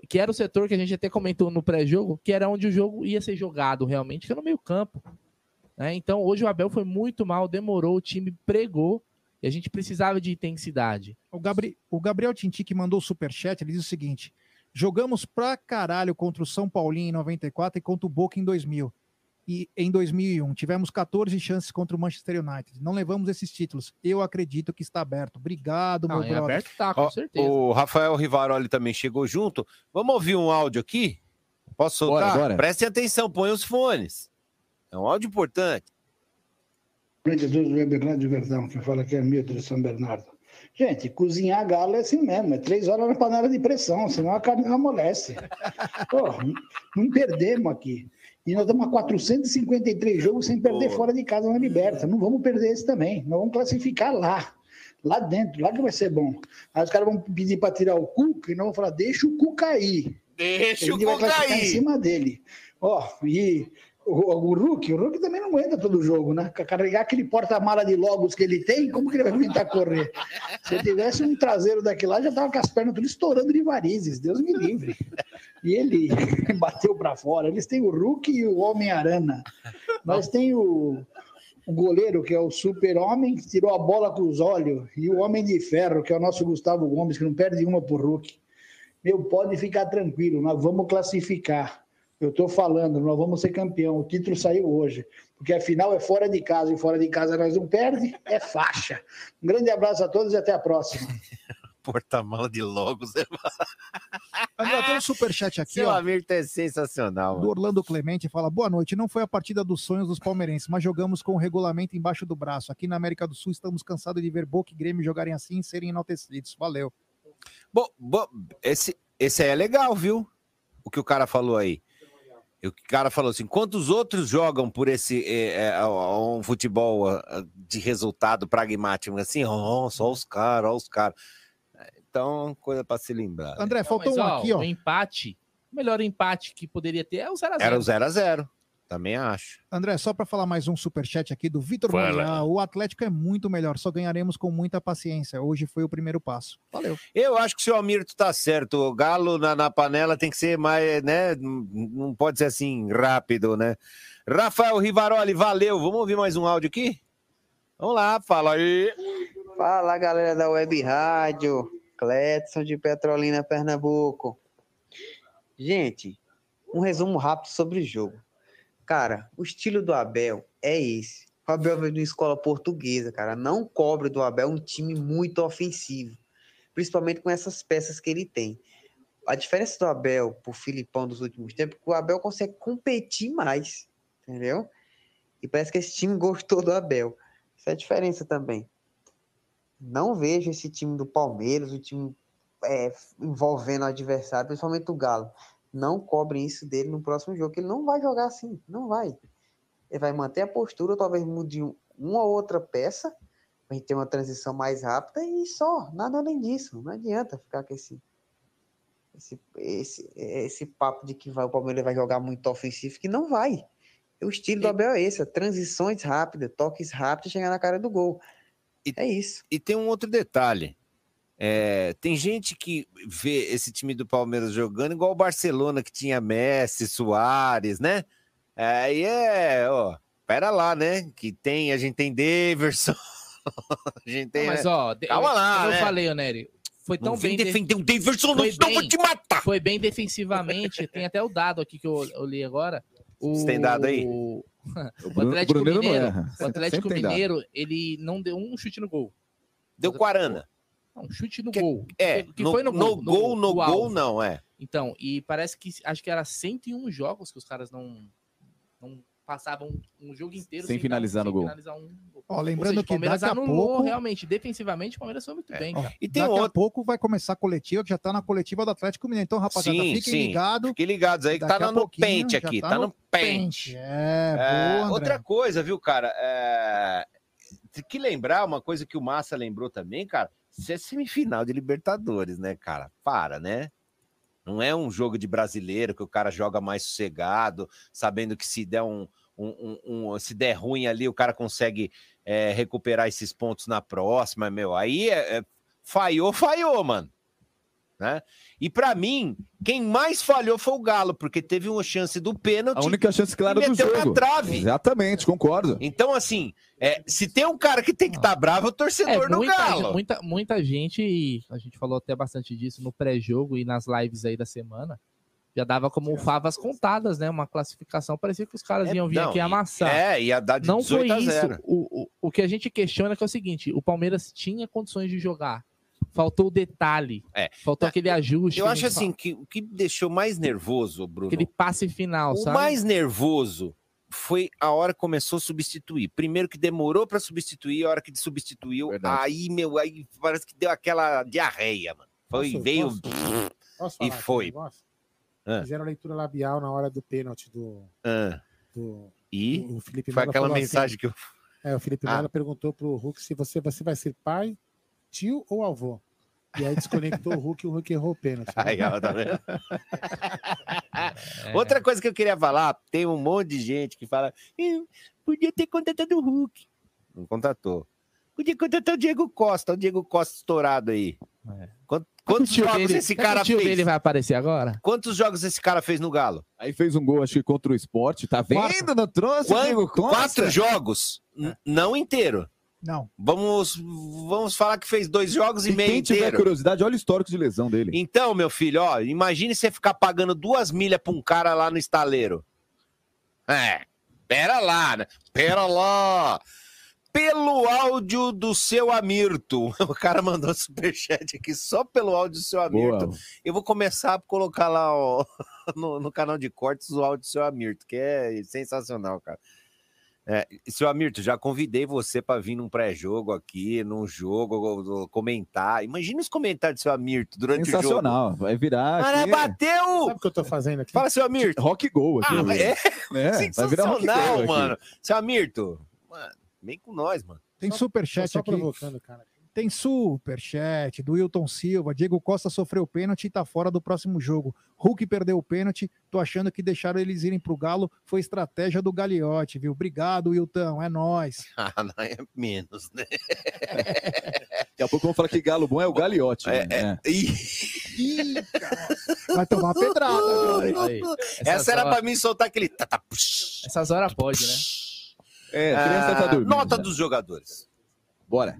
que era o setor que a gente até comentou no pré-jogo, que era onde o jogo ia ser jogado realmente, que era no meio-campo. Né? Então, hoje o Abel foi muito mal, demorou, o time pregou e a gente precisava de intensidade. O, Gabri... o Gabriel Tinti, que mandou o superchat, ele diz o seguinte: jogamos pra caralho contra o São Paulinho em 94 e contra o Boca em 2000. E em 2001 tivemos 14 chances contra o Manchester United. Não levamos esses títulos. Eu acredito que está aberto. Obrigado, Não, meu brother. aberto tá, com Ó, certeza. O Rafael Rivaroli também chegou junto. Vamos ouvir um áudio aqui? Posso soltar? Bora, bora. Prestem atenção, põe os fones. É um áudio importante. Empreendedor do Web Grande Verdão, que fala que é Milton de São Bernardo. Gente, cozinhar galo é assim mesmo, é três horas na panela de pressão, senão a carne não amolece. Pô, não perdemos aqui. E nós estamos a 453 jogos sem perder fora de casa na Liberta. Não vamos perder esse também. Nós vamos classificar lá. Lá dentro, lá que vai ser bom. Aí os caras vão pedir para tirar o Cuca e nós vamos falar, deixa o cu cair. Deixa a o gente vai cu classificar em cima dele. Ó, e o, o Hulk, o Hulk também não aguenta todo jogo, né? Carregar aquele porta-mala de logos que ele tem, como que ele vai aguentar correr? Se ele tivesse um traseiro daquele lá, já tava com as pernas tudo estourando de varizes, Deus me livre. E ele bateu para fora. Eles têm o Hulk e o Homem-Arana. Nós tem o, o goleiro, que é o super-homem, que tirou a bola com os olhos, e o Homem de Ferro, que é o nosso Gustavo Gomes, que não perde uma por Hulk. Meu, pode ficar tranquilo, nós vamos classificar. Eu estou falando, nós vamos ser campeão. O título saiu hoje, porque a final é fora de casa, e fora de casa nós não perde, é faixa. Um grande abraço a todos e até a próxima. Porta-mala de logos. André, tem um superchat aqui, Seu ó. Hamilton é sensacional. do mano. Orlando Clemente fala: Boa noite. Não foi a partida dos sonhos dos palmeirenses, mas jogamos com o regulamento embaixo do braço. Aqui na América do Sul estamos cansados de ver Boca e Grêmio jogarem assim e serem enaltecidos. Valeu. Bom, bom, esse, esse aí é legal, viu? O que o cara falou aí. O cara falou assim: quantos outros jogam por esse é, é, um futebol de resultado pragmático assim? Oh, só os caras, ó, os caras. Então, coisa para se lembrar. André, Não, faltou mas, um aqui, ó. O empate, o melhor empate que poderia ter é o 0x0. Era o 0 a 0 Também acho. André, só para falar mais um superchat aqui do Vitor. O Atlético é muito melhor, só ganharemos com muita paciência. Hoje foi o primeiro passo. Valeu. Eu acho que o seu Amirto tá certo. O galo na, na panela tem que ser mais, né? Não não pode ser assim rápido, né? Rafael Rivaroli, valeu. Vamos ouvir mais um áudio aqui? Vamos lá, fala aí. Fala galera da Web Rádio, Cletson de Petrolina, Pernambuco. Gente, um resumo rápido sobre o jogo. Cara, o estilo do Abel é esse. O Abel veio de uma escola portuguesa, cara. Não cobre do Abel um time muito ofensivo, principalmente com essas peças que ele tem. A diferença do Abel pro Filipão dos últimos tempos é que o Abel consegue competir mais, entendeu? E parece que esse time gostou do Abel. Essa é a diferença também. Não vejo esse time do Palmeiras, o time é, envolvendo o adversário, principalmente o Galo. Não cobrem isso dele no próximo jogo, que ele não vai jogar assim, não vai. Ele vai manter a postura, talvez mude um- uma ou outra peça, pra gente ter uma transição mais rápida e só, nada além disso. Não adianta ficar com esse, esse, esse, esse papo de que vai, o Palmeiras vai jogar muito ofensivo, que não vai. O estilo do Abel é esse, é transições rápidas, toques rápidos e chegar na cara do gol. é isso. E tem um outro detalhe. É, tem gente que vê esse time do Palmeiras jogando igual o Barcelona, que tinha Messi, Soares, né? Aí é, ó, pera lá, né? Que tem, a gente tem Daverson, a gente tem. Não, mas né? ó, calma lá, como né? eu falei, ô Nery, foi tão Não vem bem defender o Daverson, não, senão eu vou te matar. Foi bem defensivamente, tem até o dado aqui que eu, eu li agora. O, Você tem dado aí? O, Bruno- Atlético não Mineiro, o Atlético. Mineiro, ele não deu um chute no gol. Deu Quarana. Não, um chute no gol. É, que no, foi no no gol. gol, no, gol, alvo. não, é. Então, e parece que acho que era 101 jogos que os caras não, não passavam um jogo inteiro Sem finalizar no sem gol. finalizar um gol. Ó, lembrando seja, o que Palmeiras daqui a anulou pouco- realmente, defensivamente, o Palmeiras foi muito bem, cara. E tem Daqui outro. a pouco vai começar a coletiva, que já tá na coletiva do Atlético Mineiro. Então, rapaziada, Sim, fiquem sim. ligados. Fiquem ligados aí que Daqui tá a no pente aqui, tá tá no no pente. É, É, boa, outra coisa, viu, cara? É... Tem que lembrar uma coisa que o Massa lembrou também, cara. Isso é semifinal de Libertadores, né, cara? Para, né? Não é um jogo de brasileiro que o cara joga mais sossegado, sabendo que se der um, um- um- um- se der ruim ali, o cara consegue é, recuperar esses pontos na próxima, meu. Aí é, é- falhou, falhou, mano. Né? E pra mim, quem mais falhou foi o Galo, porque teve uma chance do pênalti. A única chance clara e do meteu jogo. na trave. Exatamente, concordo. Então, assim, é, se tem um cara que tem que estar bravo, é o torcedor do muita, Galo. muita, muita gente, e a gente falou até bastante disso no pré-jogo e nas lives aí da semana, já dava como favas contadas, né? Uma classificação, parecia que os caras É, iam vir não, aqui amassar. é, ia dar de Não foi 18 a isso. 0. O, o, o que a gente questiona é que é o seguinte: o Palmeiras tinha condições de jogar. Faltou o detalhe. É. Faltou aquele ajuste. Eu que acho assim fala. que o que me deixou mais nervoso, Bruno. Aquele passe final, o sabe? mais nervoso foi a hora que começou a substituir. Primeiro que demorou para substituir, a hora que substituiu, aí, meu, aí parece que deu aquela diarreia, mano. Foi, Posso- veio posso- Posso e foi. Ah. Fizeram leitura labial na hora do pênalti do, Ah. do, E o Felipe foi Melo aquela falou mensagem assim, que eu. É, o Felipe Ah. Melo perguntou pro Hulk se você, você vai ser pai, tio ou avô. E aí desconectou o Hulk e o Hulk errou o pênalti. né? Aí, ó, tá vendo? É. Outra coisa que eu queria falar, tem um monte de gente que fala, "Eu podia ter contratado o Hulk. Não contratou. Podia contratar o Diego Costa, o Diego Costa estourado aí. Quant- Quantos jogos dele- esse que cara o tio fez? dele vai aparecer agora? Quantos jogos esse cara fez no Galo? Aí fez um gol, acho que contra o esporte. Tá vendo? Não trouxe o Quan- Diego Costa? Quatro jogos? N- Não inteiro. Não. Vamos, vamos falar que fez dois jogos e, E meio quem tiver inteiro. curiosidade, olha o histórico de lesão dele. Então, meu filho, ó, imagine você ficar pagando duas milhas pra um cara lá no estaleiro. É, pera lá, né? Pera lá. Pelo áudio do seu Amirto. O cara mandou superchat aqui só pelo áudio do seu Amirto. Boa. Eu vou começar a colocar lá ó, no, no canal de cortes o áudio do seu Amirto, que é sensacional, cara. É, seu Amirto, já convidei você para vir num pré-jogo aqui, num jogo, comentar. Imagina os comentários do seu Amirto durante o jogo. Sensacional. Vai virar. Cara, aqui- bateu! Sabe o que eu tô fazendo aqui? Fala, seu Amirto. Rock Go aqui. Ah, né? é? É, vai virar rock Sensacional, go aqui. mano. Seu Amirto, mano, vem com nós, mano. Tem superchat tô só aqui. provocando, cara. Tem superchat do Wilton Silva. Diego Costa sofreu pênalti e tá fora do próximo jogo. Hulk perdeu o pênalti. Tô achando que deixaram eles irem pro Galo. Foi estratégia do Galiote, viu? Obrigado, Wilton. É nóis. Ah, não é menos, né? Daqui a pouco vamos falar que galo bom é o galiote. É, né? é. Ih, Vai tomar pedrada. viu? Aí. Essa era horas- pra mim soltar aquele. tá, tá. Essas horas pode, né? É, criança tá Ah, dormindo. Nota já. dos jogadores. Bora.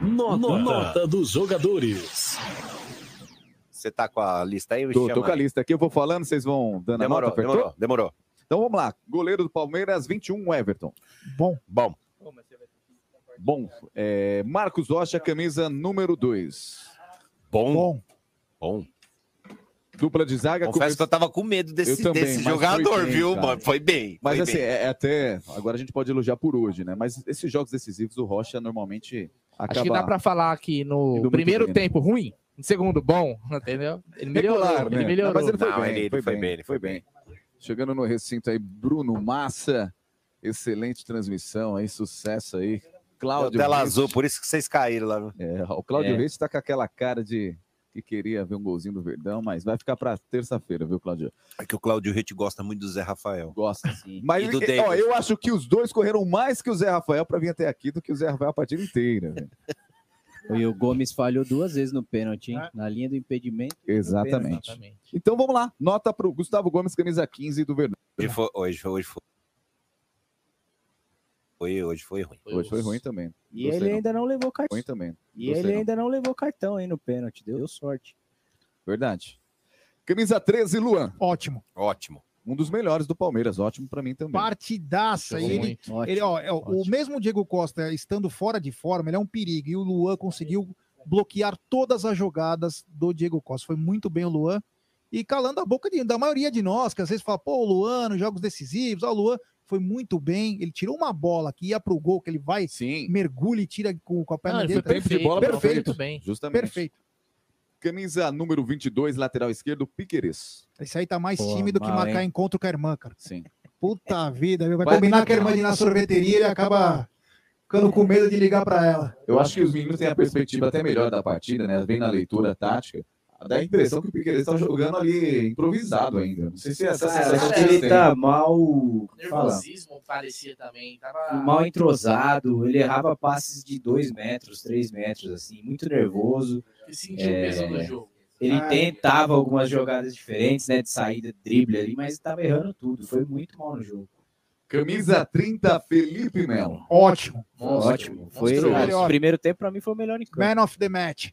Nota, Nota dos jogadores. Você tá com a lista aí? Tô, tô com a lista aqui, eu vou falando, vocês vão dando Demorou, a nota, apertou? demorou, demorou. Então vamos lá. Goleiro do Palmeiras, 21, Everton. Bom. Bom. Bom. É, Marcos Rocha, camisa número 2. Bom. Bom. Bom. Dupla de zaga. Confesso que eu tava com medo desse, também, desse jogador, bem, viu, cara. mano? Foi bem. Mas foi assim, bem. é, é até. Agora a gente pode elogiar por hoje, né? Mas esses jogos decisivos, o Rocha normalmente acaba. Acho que dá pra falar que no primeiro bem, né? tempo ruim, no segundo bom, entendeu? Ele melhorou, Regular, né? ele melhorou. Mas ele foi Não, bem, ele- foi, foi bem, bem, ele foi bem. Chegando no recinto aí, Bruno Massa. Excelente transmissão aí, sucesso aí. Cláudio. tela Reis. azul, por isso que vocês caíram lá. viu? É, o Cláudio É. Reis tá com aquela cara de que queria ver um golzinho do Verdão, mas vai ficar para terça-feira, viu, Cláudio? É que o Cláudio Rete gosta muito do Zé Rafael. Gosta. Sim. Mas e do Davis. ó, eu acho que os dois correram mais que o Zé Rafael para vir até aqui do que o Zé Rafael a partida inteira. E o Gomes falhou duas vezes no pênalti, hein? Na linha do impedimento. Exatamente. pênalti. Então vamos lá. Nota para o Gustavo Gomes, camisa 15 do Verdão. Hoje foi, hoje, foi- foi. Hoje foi ruim. Hoje foi ruim também. E Gostei, ele não. ainda não levou cartão. Ruim também. E Gostei, ele não. ainda não levou cartão aí no pênalti. Deu sorte. Verdade. Camisa 13, Luan. Ótimo. Ótimo. Um dos melhores do Palmeiras, ótimo para mim também. Partidaça. Ele, ele, ó, é, o mesmo Diego Costa estando fora de forma, ele é um perigo. E o Luan conseguiu bloquear todas as jogadas do Diego Costa. Foi muito bem o Luan. E calando a boca de- da maioria de nós, que às vezes fala, pô, o Luan, nos jogos decisivos, ó, o Luan foi muito bem. Ele tirou uma bola que ia pro gol, que ele vai, mergulha e tira com, com a perna Não, ele foi tempo de bola perfeito. perfeito. bem. Justamente. Perfeito. Camisa número 22, lateral esquerdo, Piqueires. Esse aí tá mais Pô, tímido que mal, marcar hein? encontro com a irmã, cara. Sim. Puta vida, viu? vai, Vai- combinar com a irmã de ir na sorveteria e acaba ficando com medo de ligar pra ela. Eu acho que os meninos têm a perspectiva até melhor da partida, né? Vem na leitura tática. Dá a impressão que o Piqueires está jogando ali improvisado ainda. Não sei se é essa Cara, sensação acho que ele tá mal. Fala. Nervosismo parecia também. Tava mal entrosado, ele errava passes de 2 metros, 3 metros, assim, muito nervoso. E sentiu o peso do jogo. Ele Ah. tentava algumas jogadas diferentes, né, de saída, drible ali, mas estava errando tudo. Foi muito mal no jogo. Camisa 30, Felipe Melo. Ótimo. Ótimo. Foi o primeiro tempo para mim foi o melhor em campo. Man of the match.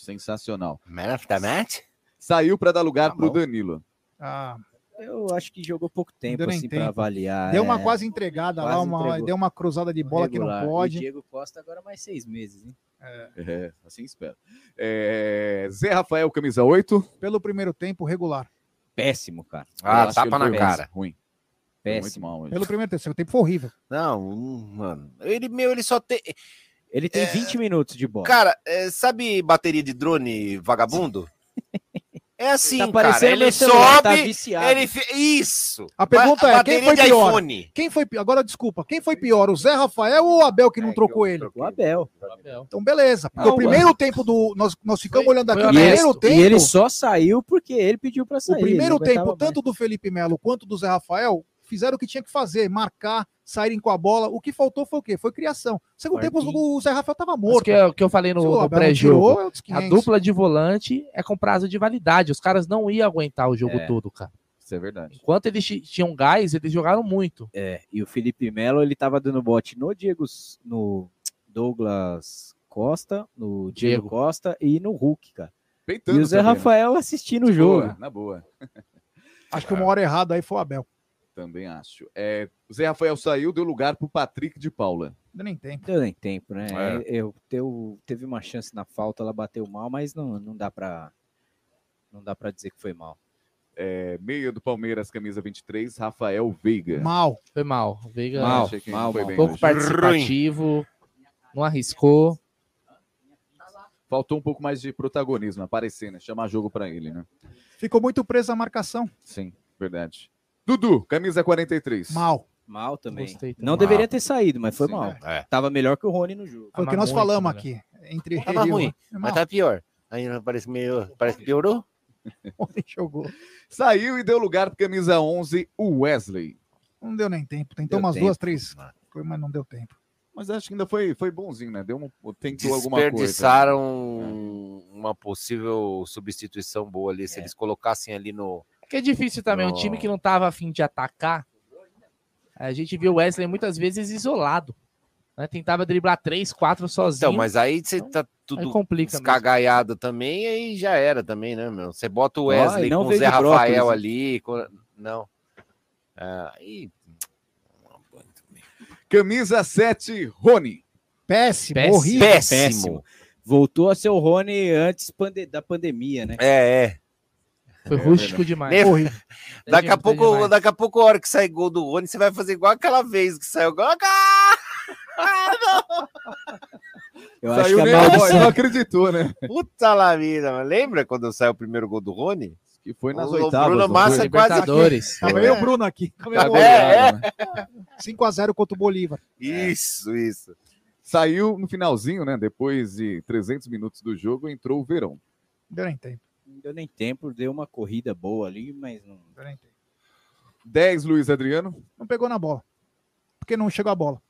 Sensacional. Man of the match? Saiu para dar Tá lugar pro Danilo. Ah, Eu acho que jogou pouco tempo assim para avaliar. deu uma é. quase entregada lá, Quase uma, entregou. deu uma cruzada de bola Regular. que não pode. O Diego Costa agora mais seis meses, hein? É, assim espero. É, Zé Rafael, camisa 8. Pelo primeiro tempo, regular. Péssimo, cara. Ah, Eu tapa na cara. Ruim. Foi Péssimo. muito mal hoje. Pelo primeiro tempo, segundo tempo foi horrível. Não, hum, mano. Ele, meu, ele só tem. Ele tem 20 minutos de bola. Cara, é, sabe bateria de drone vagabundo? É assim, Tá cara. Ele celular, sobe, tá viciado. ele isso. A pergunta Ba- é, quem bateria foi de pior? iPhone. Quem foi pior? Agora, desculpa, quem foi pior, o Zé Rafael ou o Abel que não trocou ele? O Abel. Então, beleza. Porque Não, o primeiro tempo do... Nós, nós ficamos olhando aqui, E o ele- primeiro tempo... E ele só saiu porque ele pediu para sair. O primeiro tempo, aguentava tanto do Felipe Melo quanto do Zé Rafael, fizeram o que tinha que fazer, marcar, saírem com a bola. O que faltou foi o quê? Foi criação. Segundo tempo, o Zé Rafael tava Mas morto. que é o que eu falei no, no pré-jogo. é A 500. dupla de volante é com prazo de validade. Os caras não iam aguentar o jogo É. todo, cara. Isso é verdade. Enquanto eles ti- tinham gás, eles jogaram muito. É, e o Felipe Melo, ele tava dando bote no Diego, no Douglas Costa, no Diego, Diego. Costa e no Hulk, cara. Peitando e o Zé também, né? Rafael assistindo o jogo. boa, na boa. Acho que uma hora errada aí foi o Abel. Também acho. É, o Zé Rafael saiu, deu lugar pro Patrick de Paula. Ainda nem tempo. Deu nem tempo, né? É. Eu, teu, teve uma chance na falta, ela bateu mal, mas não, não dá pra não dá para dizer que foi mal. É, meia do Palmeiras, camisa 23, Rafael Veiga. Mal. Foi mal. O Veiga Mal, Achei que mal, foi mal. bem pouco hoje. participativo, não arriscou. Faltou um pouco mais de protagonismo, aparecer, né? Chamar jogo pra ele, né? Ficou muito preso à marcação. Sim, verdade. Dudu, camisa 43. Mal. Mal também. Gostei. Não Mal. deveria ter saído, mas foi Sim, mal. é. Tava melhor que o Rony no jogo. Foi o que nós falamos aqui. Entre ele Tava e o- ruim, mas tá pior. Ainda parece meio. Parece que piorou. Ontem jogou. Saiu e deu lugar para camisa 11, o Wesley. Não deu nem tempo. Tentou Deu umas tempo, duas, três, coisas, mas não deu tempo. Mas acho que ainda foi, foi bonzinho, né? Deu um, tentou alguma coisa. Desperdiçaram uma possível substituição boa ali. Se É. eles colocassem ali no. Que é difícil também, um time que não tava afim de atacar. A gente viu o Wesley muitas vezes isolado. né? Tentava driblar três, quatro sozinho. Então, mas aí você tá tudo aí complica mesmo. escagaiado também, aí já era também, né, meu? Você bota o e Wesley não com o Zé brócolis, Rafael ali. com- Não. Ah, Aí. Camisa 7, Rony. Péssimo, Péssimo. horrível. Péssimo. Voltou a ser o Rony antes pande- da pandemia, né? É, é. Foi rústico demais. Horrível. Daqui a pouco, demais. daqui a pouco, a hora que sair gol do Rony, você vai fazer igual aquela vez que saiu gol. Ah, não! Eu acho Saiu que a maldição... não acreditou, né? Puta lá vida, mano. Lembra quando saiu o primeiro gol do Rony? Que foi nas o oitavas, Bruno Massa quase. Libertadores. Tava eu e o Bruno aqui. É, é. 5x0 contra o Bolívar. Isso, isso. Saiu no finalzinho, né? Depois de 300 minutos do jogo, entrou o Verão. Deu nem tempo. Não deu nem tempo, deu uma corrida boa ali, mas não. Deu nem tempo. 10, Luiz Adriano. Não pegou na bola. Porque não chegou a bola.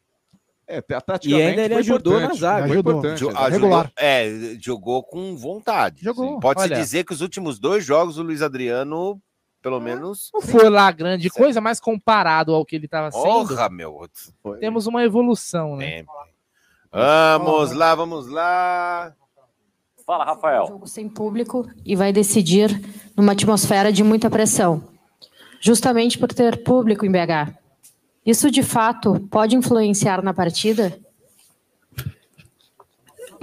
É, taticamente E ainda ele foi ajudou importante. na zaga. Foi Ajudou. importante. Ajudou- Regular. É, jogou com vontade. Jogou. Pode-se dizer que os últimos dois jogos o Luiz Adriano, pelo menos. Não foi lá grande coisa, mas comparado ao que ele tava sendo, Porra, meu. Foi temos uma evolução, né? Vamos lá, vamos lá. Fala, Rafael. jogo sem público e vai decidir numa atmosfera de muita pressão, justamente por ter público em BH. Isso de fato pode influenciar na partida?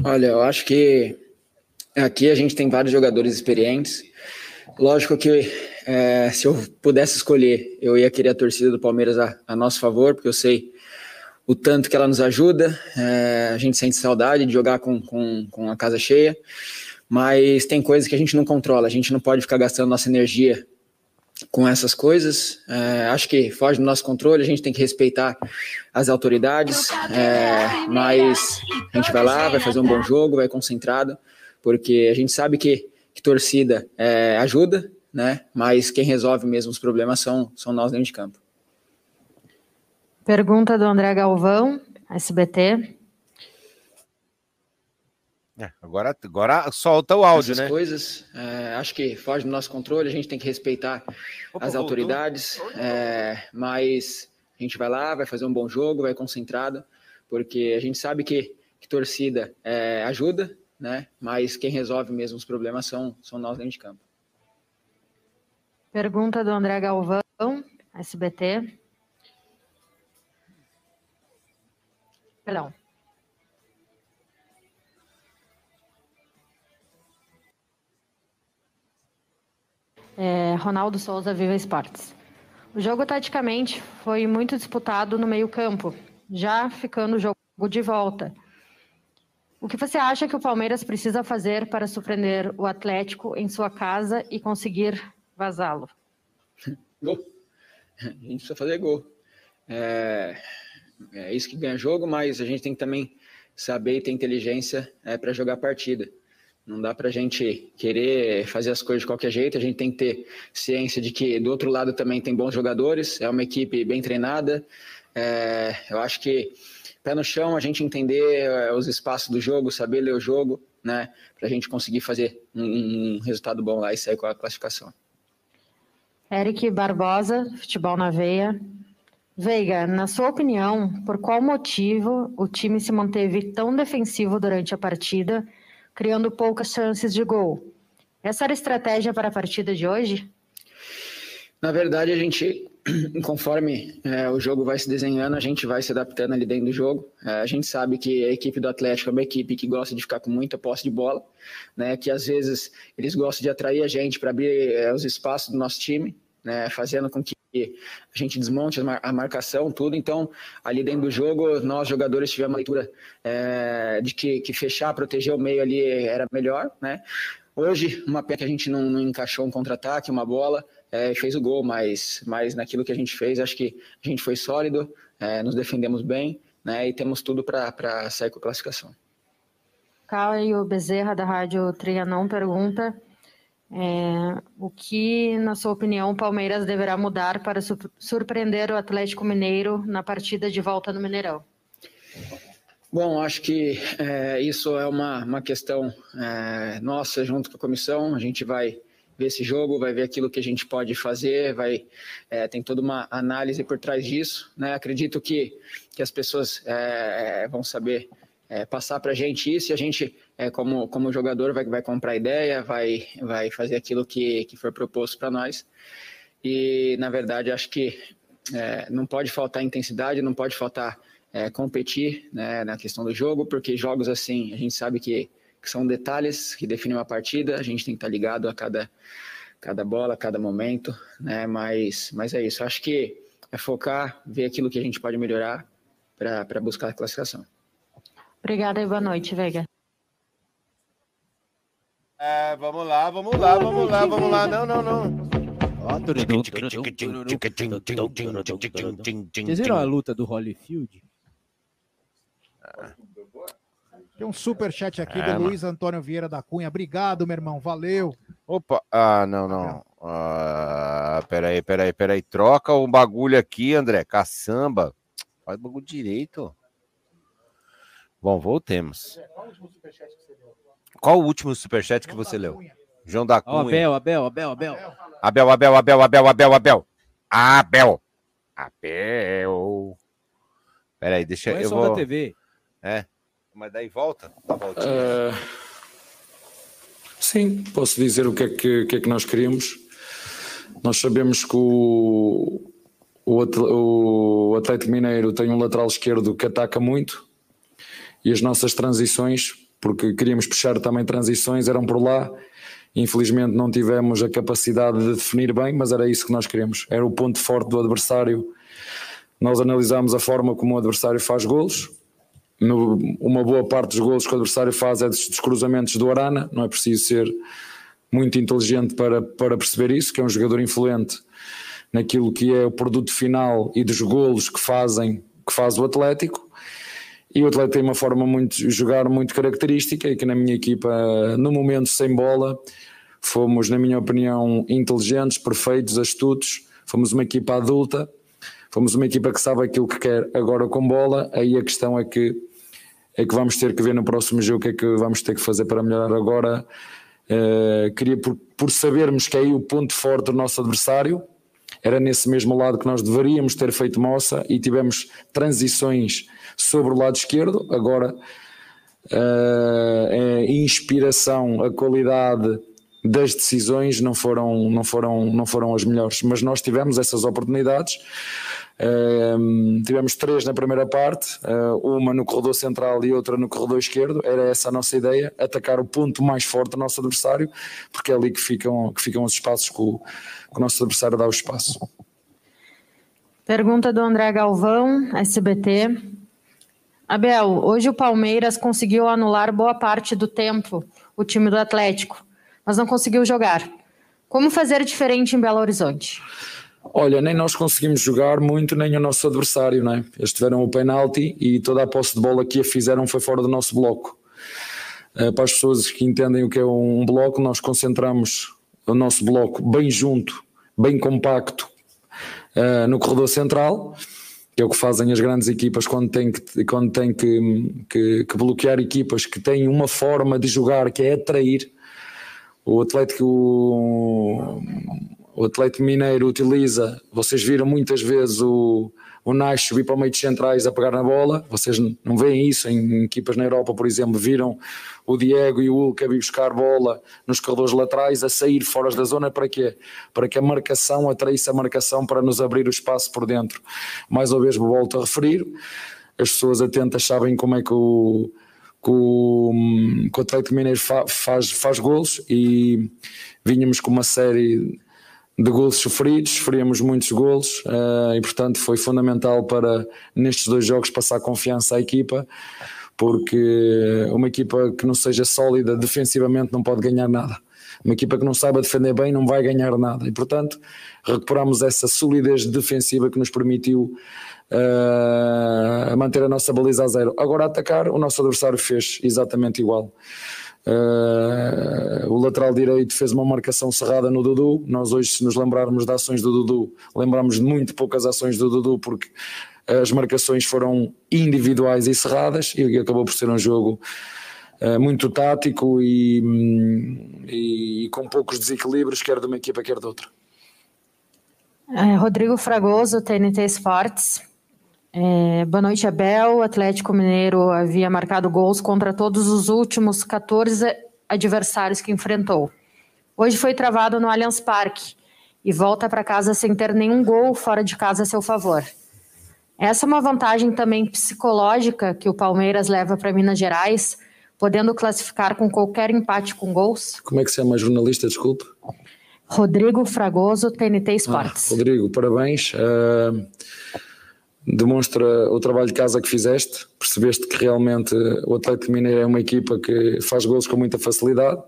Olha, eu acho que aqui a gente tem vários jogadores experientes. Lógico que é, se eu pudesse escolher, eu ia querer a torcida do Palmeiras a, a nosso favor, porque eu sei o tanto que ela nos ajuda. é, a gente sente saudade de jogar com, com, com a casa cheia, mas tem coisas que a gente não controla. A gente não pode ficar gastando nossa energia com essas coisas. É, acho que foge do nosso controle, a gente tem que respeitar as autoridades, é, mas a gente vai lá, vai fazer um bom jogo, vai concentrado, porque a gente sabe que, que torcida é, ajuda, né? Mas quem resolve mesmo os problemas são, são nós dentro de campo. Pergunta do André Galvão, SBT. É, agora, agora solta o áudio, essas né? coisas, é, acho que foge do nosso controle, a gente tem que respeitar as autoridades, é, mas a gente vai lá, vai fazer um bom jogo, vai concentrado, porque a gente sabe que, que torcida é, ajuda, né? Mas quem resolve mesmo os problemas são, são nós dentro de campo. Pergunta do André Galvão, SBT. Perdão. É, Ronaldo Souza, Viva Esportes. O jogo, taticamente, foi muito disputado no meio-campo, já ficando o jogo de volta. O que você acha que o Palmeiras precisa fazer para surpreender o Atlético em sua casa e conseguir vazá-lo? Gol. A gente precisa fazer gol. É, é isso que ganha jogo, mas a gente tem que também saber e ter inteligência é, para jogar a partida. Não dá para a gente querer fazer as coisas de qualquer jeito, a gente tem que ter ciência de que do outro lado também tem bons jogadores, é uma equipe bem treinada. É, eu acho que pé no chão, a gente entender é, os espaços do jogo, saber ler o jogo, né, para a gente conseguir fazer um, um resultado bom lá e sair com a classificação. Eric Barbosa, Futebol na Veia. Veiga, na sua opinião, por qual motivo o time se manteve tão defensivo durante a partida, criando poucas chances de gol? Essa era a estratégia para a partida de hoje? Na verdade, a gente, conforme é, o jogo vai se desenhando, a gente vai se adaptando ali dentro do jogo. É, a gente sabe que a equipe do Atlético é uma equipe que gosta de ficar com muita posse de bola, né? Que às vezes eles gostam de atrair a gente para abrir é, os espaços do nosso time, né? Fazendo com que a gente desmonte a mar- a marcação, tudo. Então, ali dentro do jogo, nós jogadores tivemos uma leitura é, de que, que fechar, proteger o meio ali era melhor, né? Hoje, uma pena que a gente não, não encaixou um contra-ataque, uma bola, é, fez o gol, mas, mas naquilo que a gente fez, acho que a gente foi sólido, é, nos defendemos bem, né? E temos tudo para sair com a classificação. Caio Bezerra, da Rádio Trianon, pergunta é, o que, na sua opinião, o Palmeiras deverá mudar para su- surpreender o Atlético Mineiro na partida de volta no Mineirão? Bom, acho que é, isso é uma, uma questão é, nossa junto com a comissão. A gente vai ver esse jogo, vai ver aquilo que a gente pode fazer, vai é, tem toda uma análise por trás disso. Né? Acredito que, que as pessoas é, vão saber é, passar para a gente isso e a gente, é, como, como jogador, vai, vai comprar ideia, vai, vai fazer aquilo que, que for proposto para nós. E, na verdade, acho que é, não pode faltar intensidade, não pode faltar é, competir né, na questão do jogo, porque jogos assim, a gente sabe que, que são detalhes que definem uma partida, a gente tem que estar ligado a cada, cada bola, a cada momento, né, mas, mas é isso. Acho que é focar, ver aquilo que a gente pode melhorar para buscar a classificação. Obrigada e boa noite, Veiga. É, vamos lá, vamos lá, vamos lá, vamos lá. Não, não, não. Vocês viram a luta do Holyfield? Tem um superchat aqui É, do mano. Luiz Antônio Vieira da Cunha. Obrigado, meu irmão. Valeu. Opa, ah, não, não. Ah, peraí, peraí, peraí. Troca o bagulho aqui, André. Caçamba. Faz o bagulho direito. Bom, voltemos. Qual o último superchat que você leu? João da Cunha. Abel, Abel, Abel, Abel. Abel, Abel, Abel, Abel, Abel, Abel. Abel. Abel. Peraí, deixa eu vou... da TV. É. Mas daí volta? Eh, sim, posso dizer o que é que, o que, é que nós queríamos. Nós sabemos que o, o, o Atlético Mineiro tem um lateral esquerdo que ataca muito e as nossas transições, porque queríamos puxar também transições, eram por lá. Infelizmente não tivemos a capacidade de definir bem, mas era isso que nós queríamos. Era o ponto forte do adversário. Nós analisámos a forma como o adversário faz golos, no- uma boa parte dos gols que o adversário faz é dos, dos cruzamentos do Arana, não é preciso ser muito inteligente para, para perceber isso, que é um jogador influente naquilo que é o produto final e dos golos que fazem que faz o Atlético. E o Atlético tem uma forma muito jogar muito característica e que na minha equipa, no momento sem bola, fomos, na minha opinião, inteligentes, perfeitos, astutos, fomos uma equipa adulta, fomos uma equipa que sabe aquilo que quer agora com bola, aí a questão é que é que vamos ter que ver no próximo jogo o que é que vamos ter que fazer para melhorar agora. Eh, queria, por, por sabermos que é aí o ponto forte do nosso adversário, era nesse mesmo lado que nós deveríamos ter feito moça e tivemos transições sobre o lado esquerdo. Agora, eh, a inspiração, a qualidade das decisões não foram, não foram, não foram as melhores, mas nós tivemos essas oportunidades. Um, tivemos três na primeira parte, uh, uma no corredor central e outra no corredor esquerdo. Era essa a nossa ideia: atacar o ponto mais forte do nosso adversário, porque é ali que ficam, que ficam os espaços que o, que o nosso adversário dá o espaço. Pergunta do André Galvão, SBT. Abel, hoje o Palmeiras conseguiu anular boa parte do tempo o time do Atlético, mas não conseguiu jogar. Como fazer diferente em Belo Horizonte? Olha, nem nós conseguimos jogar muito, nem o nosso adversário, né? Eles tiveram o penalti e toda a posse de bola que a fizeram foi fora do nosso bloco. Uh, para as pessoas que entendem o que é um bloco, nós concentramos o nosso bloco bem junto, bem compacto, uh, no corredor central, que é o que fazem as grandes equipas quando têm, que, quando têm que, que, que bloquear equipas que têm uma forma de jogar que é atrair. O Atlético, o, o Atlético Mineiro utiliza, vocês viram muitas vezes o, o Nacho vir para o meio de centrais a pegar na bola, vocês não veem isso em equipas na Europa, por exemplo, viram o Diego e o Hulk a vir buscar bola nos corredores laterais, a sair fora da zona, para quê? Para que a marcação atraísse a marcação para nos abrir o espaço por dentro. Mais uma vez volto a referir, as pessoas atentas sabem como é que o que o, o Atlético Mineiro fa, faz, faz golos e vinhamos com uma série de gols sofridos, sofríamos muitos gols uh, e, portanto, foi fundamental para nestes dois jogos passar confiança à equipa, porque uma equipa que não seja sólida defensivamente não pode ganhar nada. Uma equipa que não saiba defender bem não vai ganhar nada e, portanto, recuperamos essa solidez defensiva que nos permitiu uh, manter a nossa baliza a zero. Agora, a atacar, o nosso adversário fez exatamente igual. Uh, o lateral direito fez uma marcação cerrada no Dudu. Nós hoje, se nos lembrarmos das ações do Dudu, lembramos de muito poucas ações do Dudu, porque as marcações foram individuais e cerradas, e acabou por ser um jogo uh, muito tático e, e, e, com poucos desequilíbrios, quer de uma equipa, quer de outra. É, Rodrigo Fragoso, TNT Sports. É, boa noite, Abel. O Atlético Mineiro havia marcado gols contra todos os últimos 14 adversários que enfrentou. Hoje foi travado no Allianz Parque e volta para casa sem ter nenhum gol fora de casa a seu favor. Essa é uma vantagem também psicológica que o Palmeiras leva para Minas Gerais, podendo classificar com qualquer empate com gols. Como é que se chama a jornalista, desculpe? Rodrigo Fragoso, TNT Esportes. Ah, Rodrigo, parabéns. Uh, demonstra o trabalho de casa que fizeste, percebeste que realmente o Atlético Mineiro é uma equipa que faz gols com muita facilidade,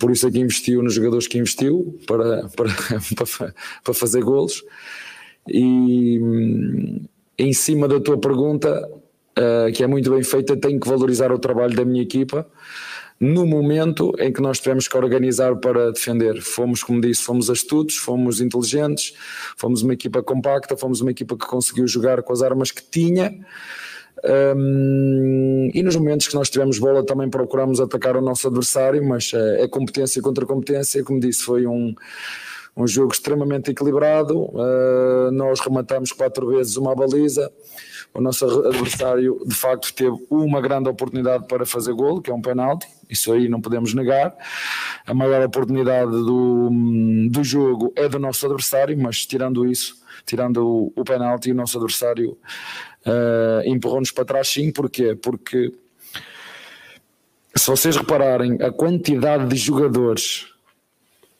por isso é que investiu nos jogadores que investiu para, para, para fazer gols. E em cima da tua pergunta, uh, que é muito bem feita, tenho que valorizar o trabalho da minha equipa no momento em que nós tivemos que organizar para defender. Fomos, como disse, fomos astutos, fomos inteligentes, fomos uma equipa compacta, fomos uma equipa que conseguiu jogar com as armas que tinha. Um, e nos momentos que nós tivemos bola também procuramos atacar o nosso adversário, mas é, é competência contra competência, como disse, foi um, um jogo extremamente equilibrado. Uh, nós rematamos quatro vezes uma baliza o nosso adversário de facto teve uma grande oportunidade para fazer golo, que é um penalti, isso aí não podemos negar. A maior oportunidade do, do jogo é do nosso adversário, mas tirando isso, tirando o, o penalti, o nosso adversário uh, empurrou-nos para trás sim, porquê? Porque se vocês repararem a quantidade de jogadores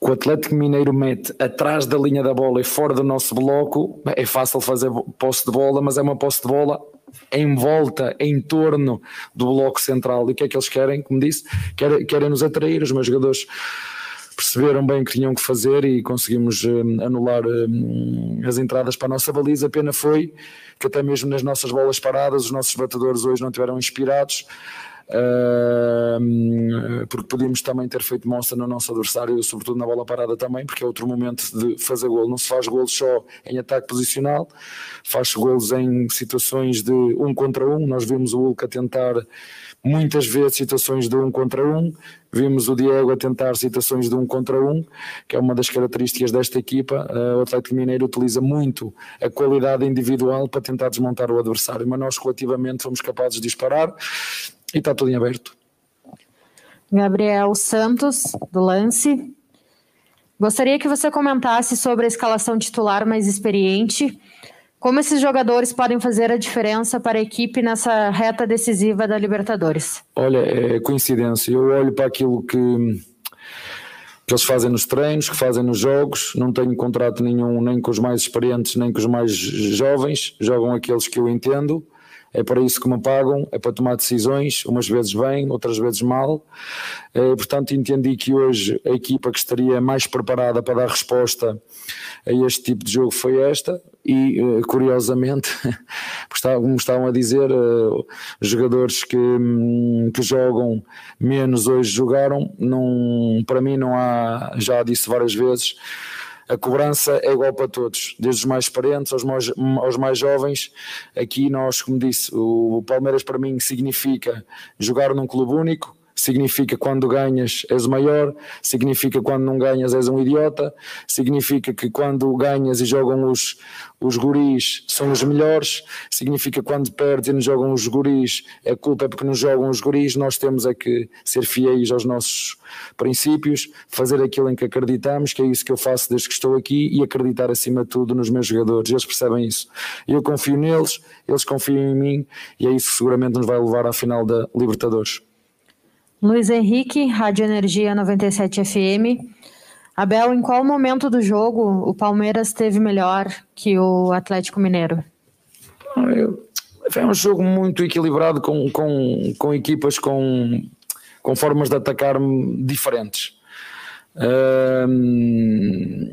que o Atlético Mineiro mete atrás da linha da bola e fora do nosso bloco, é fácil fazer posse de bola, mas é uma posse de bola em volta, em torno do bloco central. E o que é que eles querem? Como disse, querem, querem nos atrair. Os meus jogadores perceberam bem o que tinham que fazer e conseguimos um, anular um, as entradas para a nossa baliza. A pena foi que até mesmo nas nossas bolas paradas, os nossos batedores hoje não tiveram inspirados porque podíamos também ter feito mostra no nosso adversário, sobretudo na bola parada também, porque é outro momento de fazer gol. Não se faz gol só em ataque posicional, faz golos em situações de um contra um. Nós vimos o Hulk a tentar muitas vezes situações de um contra um, vimos o Diego a tentar situações de um contra um, que é uma das características desta equipa. Uh, o Atlético Mineiro utiliza muito a qualidade individual para tentar desmontar o adversário, mas nós coletivamente fomos capazes de disparar e está tudo em aberto. Gabriel Santos, do Lance. Gostaria que você comentasse sobre a escalação titular mais experiente. Como esses jogadores podem fazer a diferença para a equipe nessa reta decisiva da Libertadores? Olha, é coincidência. Eu olho para aquilo que, que eles fazem nos treinos, que fazem nos jogos. Não tenho contrato nenhum nem com os mais experientes, nem com os mais jovens. Jogam aqueles que eu entendo é para isso que me pagam, é para tomar decisões, umas vezes bem, outras vezes mal. É, portanto, entendi que hoje a equipa que estaria mais preparada para dar resposta a este tipo de jogo foi esta, e eh, curiosamente, como estavam a dizer, eh, jogadores que, hum, que jogam menos hoje jogaram, não, para mim não há, já disse várias vezes, a cobrança é igual para todos, desde os mais experientes aos mais, aos mais jovens. Aqui nós, como disse, o Palmeiras para mim significa jogar num clube único, significa quando ganhas és o maior, significa quando não ganhas és um idiota, significa que quando ganhas e jogam os, os guris são os melhores, significa quando perdes e não jogam os guris, a culpa é porque não jogam os guris, nós temos é que ser fiéis aos nossos princípios, fazer aquilo em que acreditamos, que é isso que eu faço desde que estou aqui e acreditar acima de tudo nos meus jogadores, eles percebem isso. Eu confio neles, eles confiam em mim e é isso que seguramente nos vai levar à final da Libertadores. Luiz Henrique, Rádio Energia 97 FM. Abel, em qual momento do jogo o Palmeiras esteve melhor que o Atlético Mineiro? Foi um jogo muito equilibrado com, com, com equipas com, com formas de atacar diferentes. Um,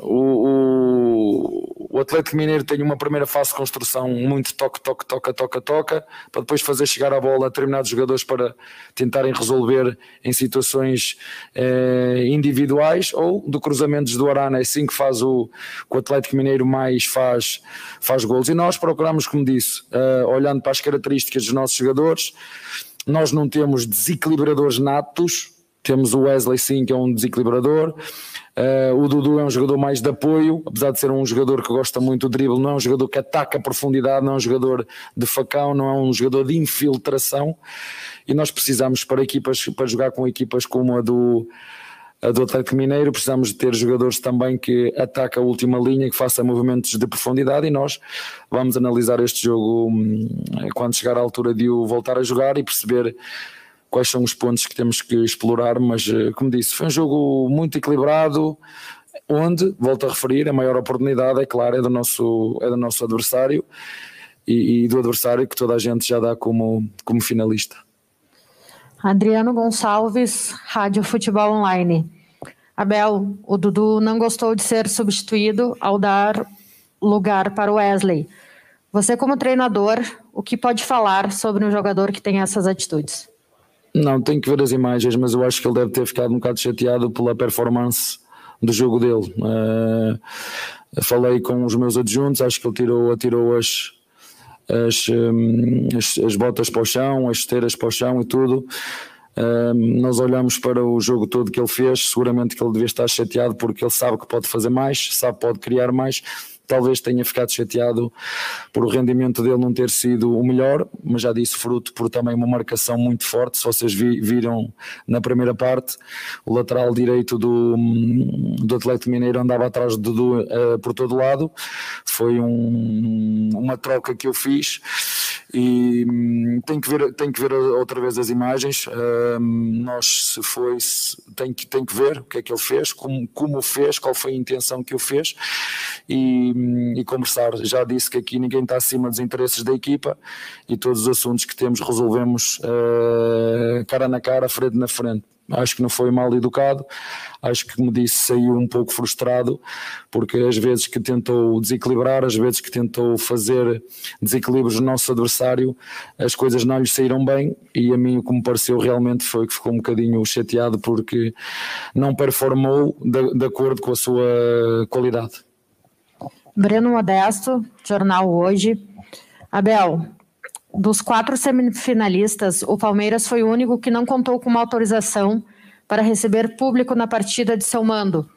o, o, o Atlético Mineiro tem uma primeira fase de construção muito toque, toque, toca, toca, toca, para depois fazer chegar a bola a determinados jogadores para tentarem resolver em situações eh, individuais ou do cruzamentos do Arana, é assim que faz o, o Atlético Mineiro mais faz, faz gols. E nós procuramos, como disse, uh, olhando para as características dos nossos jogadores, nós não temos desequilibradores natos, temos o Wesley sim, que é um desequilibrador. Uh, o Dudu é um jogador mais de apoio, apesar de ser um jogador que gosta muito do drible, não é um jogador que ataca a profundidade, não é um jogador de facão, não é um jogador de infiltração. E nós precisamos para equipas, para jogar com equipas como a do, a do Atlético Mineiro, precisamos de ter jogadores também que atacam a última linha, que façam movimentos de profundidade e nós vamos analisar este jogo hum, quando chegar à altura de o voltar a jogar e perceber quais são os pontos que temos que explorar, mas eh, como disse, foi um jogo muito equilibrado, onde, volto a referir, a maior oportunidade, é claro, é do nosso, é do nosso adversário e, e do adversário que toda a gente já dá como, como finalista. Adriano Gonçalves, Rádio Futebol Online. Abel, o Dudu não gostou de ser substituído ao dar lugar para o Wesley. Você, como treinador, o que pode falar sobre um jogador que tem essas atitudes? Não, tenho que ver as imagens, mas eu acho que ele deve ter ficado um bocado chateado pela performance do jogo dele. Uh, falei com os meus adjuntos, acho que ele tirou, as, as, um, as, as, botas para o chão, as esteiras para o chão e tudo. Um, nós olhamos para o jogo todo que ele fez, seguramente que ele devia estar chateado porque ele sabe que pode fazer mais, sabe que pode criar mais talvez tenha ficado chateado por o rendimento dele não ter sido o melhor, mas já disse fruto por também uma marcação muito forte. Se vocês vi, viram na primeira parte, o lateral direito do, do Atlético Mineiro andava atrás de Dudu uh, por todo lado. Foi um, uma troca que eu fiz e hum, tem que ver tem que ver outra vez as imagens. Hum, nós se foi tem que tem que ver o que é que ele fez como como o fez qual foi a intenção que o fez. E, hum, e conversar. Já disse que aqui ninguém está acima dos interesses da equipa e todos os assuntos que temos resolvemos uh, cara na cara frente na frente acho que não foi mal educado, acho que, como disse, saiu um pouco frustrado, porque às vezes que tentou desequilibrar, às vezes que tentou fazer desequilíbrios no nosso adversário, as coisas não lhe saíram bem, e a mim o que me pareceu realmente foi que ficou um bocadinho chateado porque não performou de, de acordo com a sua qualidade. Breno Modesto, Jornal Hoje. Abel, dos quatro semifinalistas, o Palmeiras foi o único que não contou com uma autorização para receber público na partida de seu mando.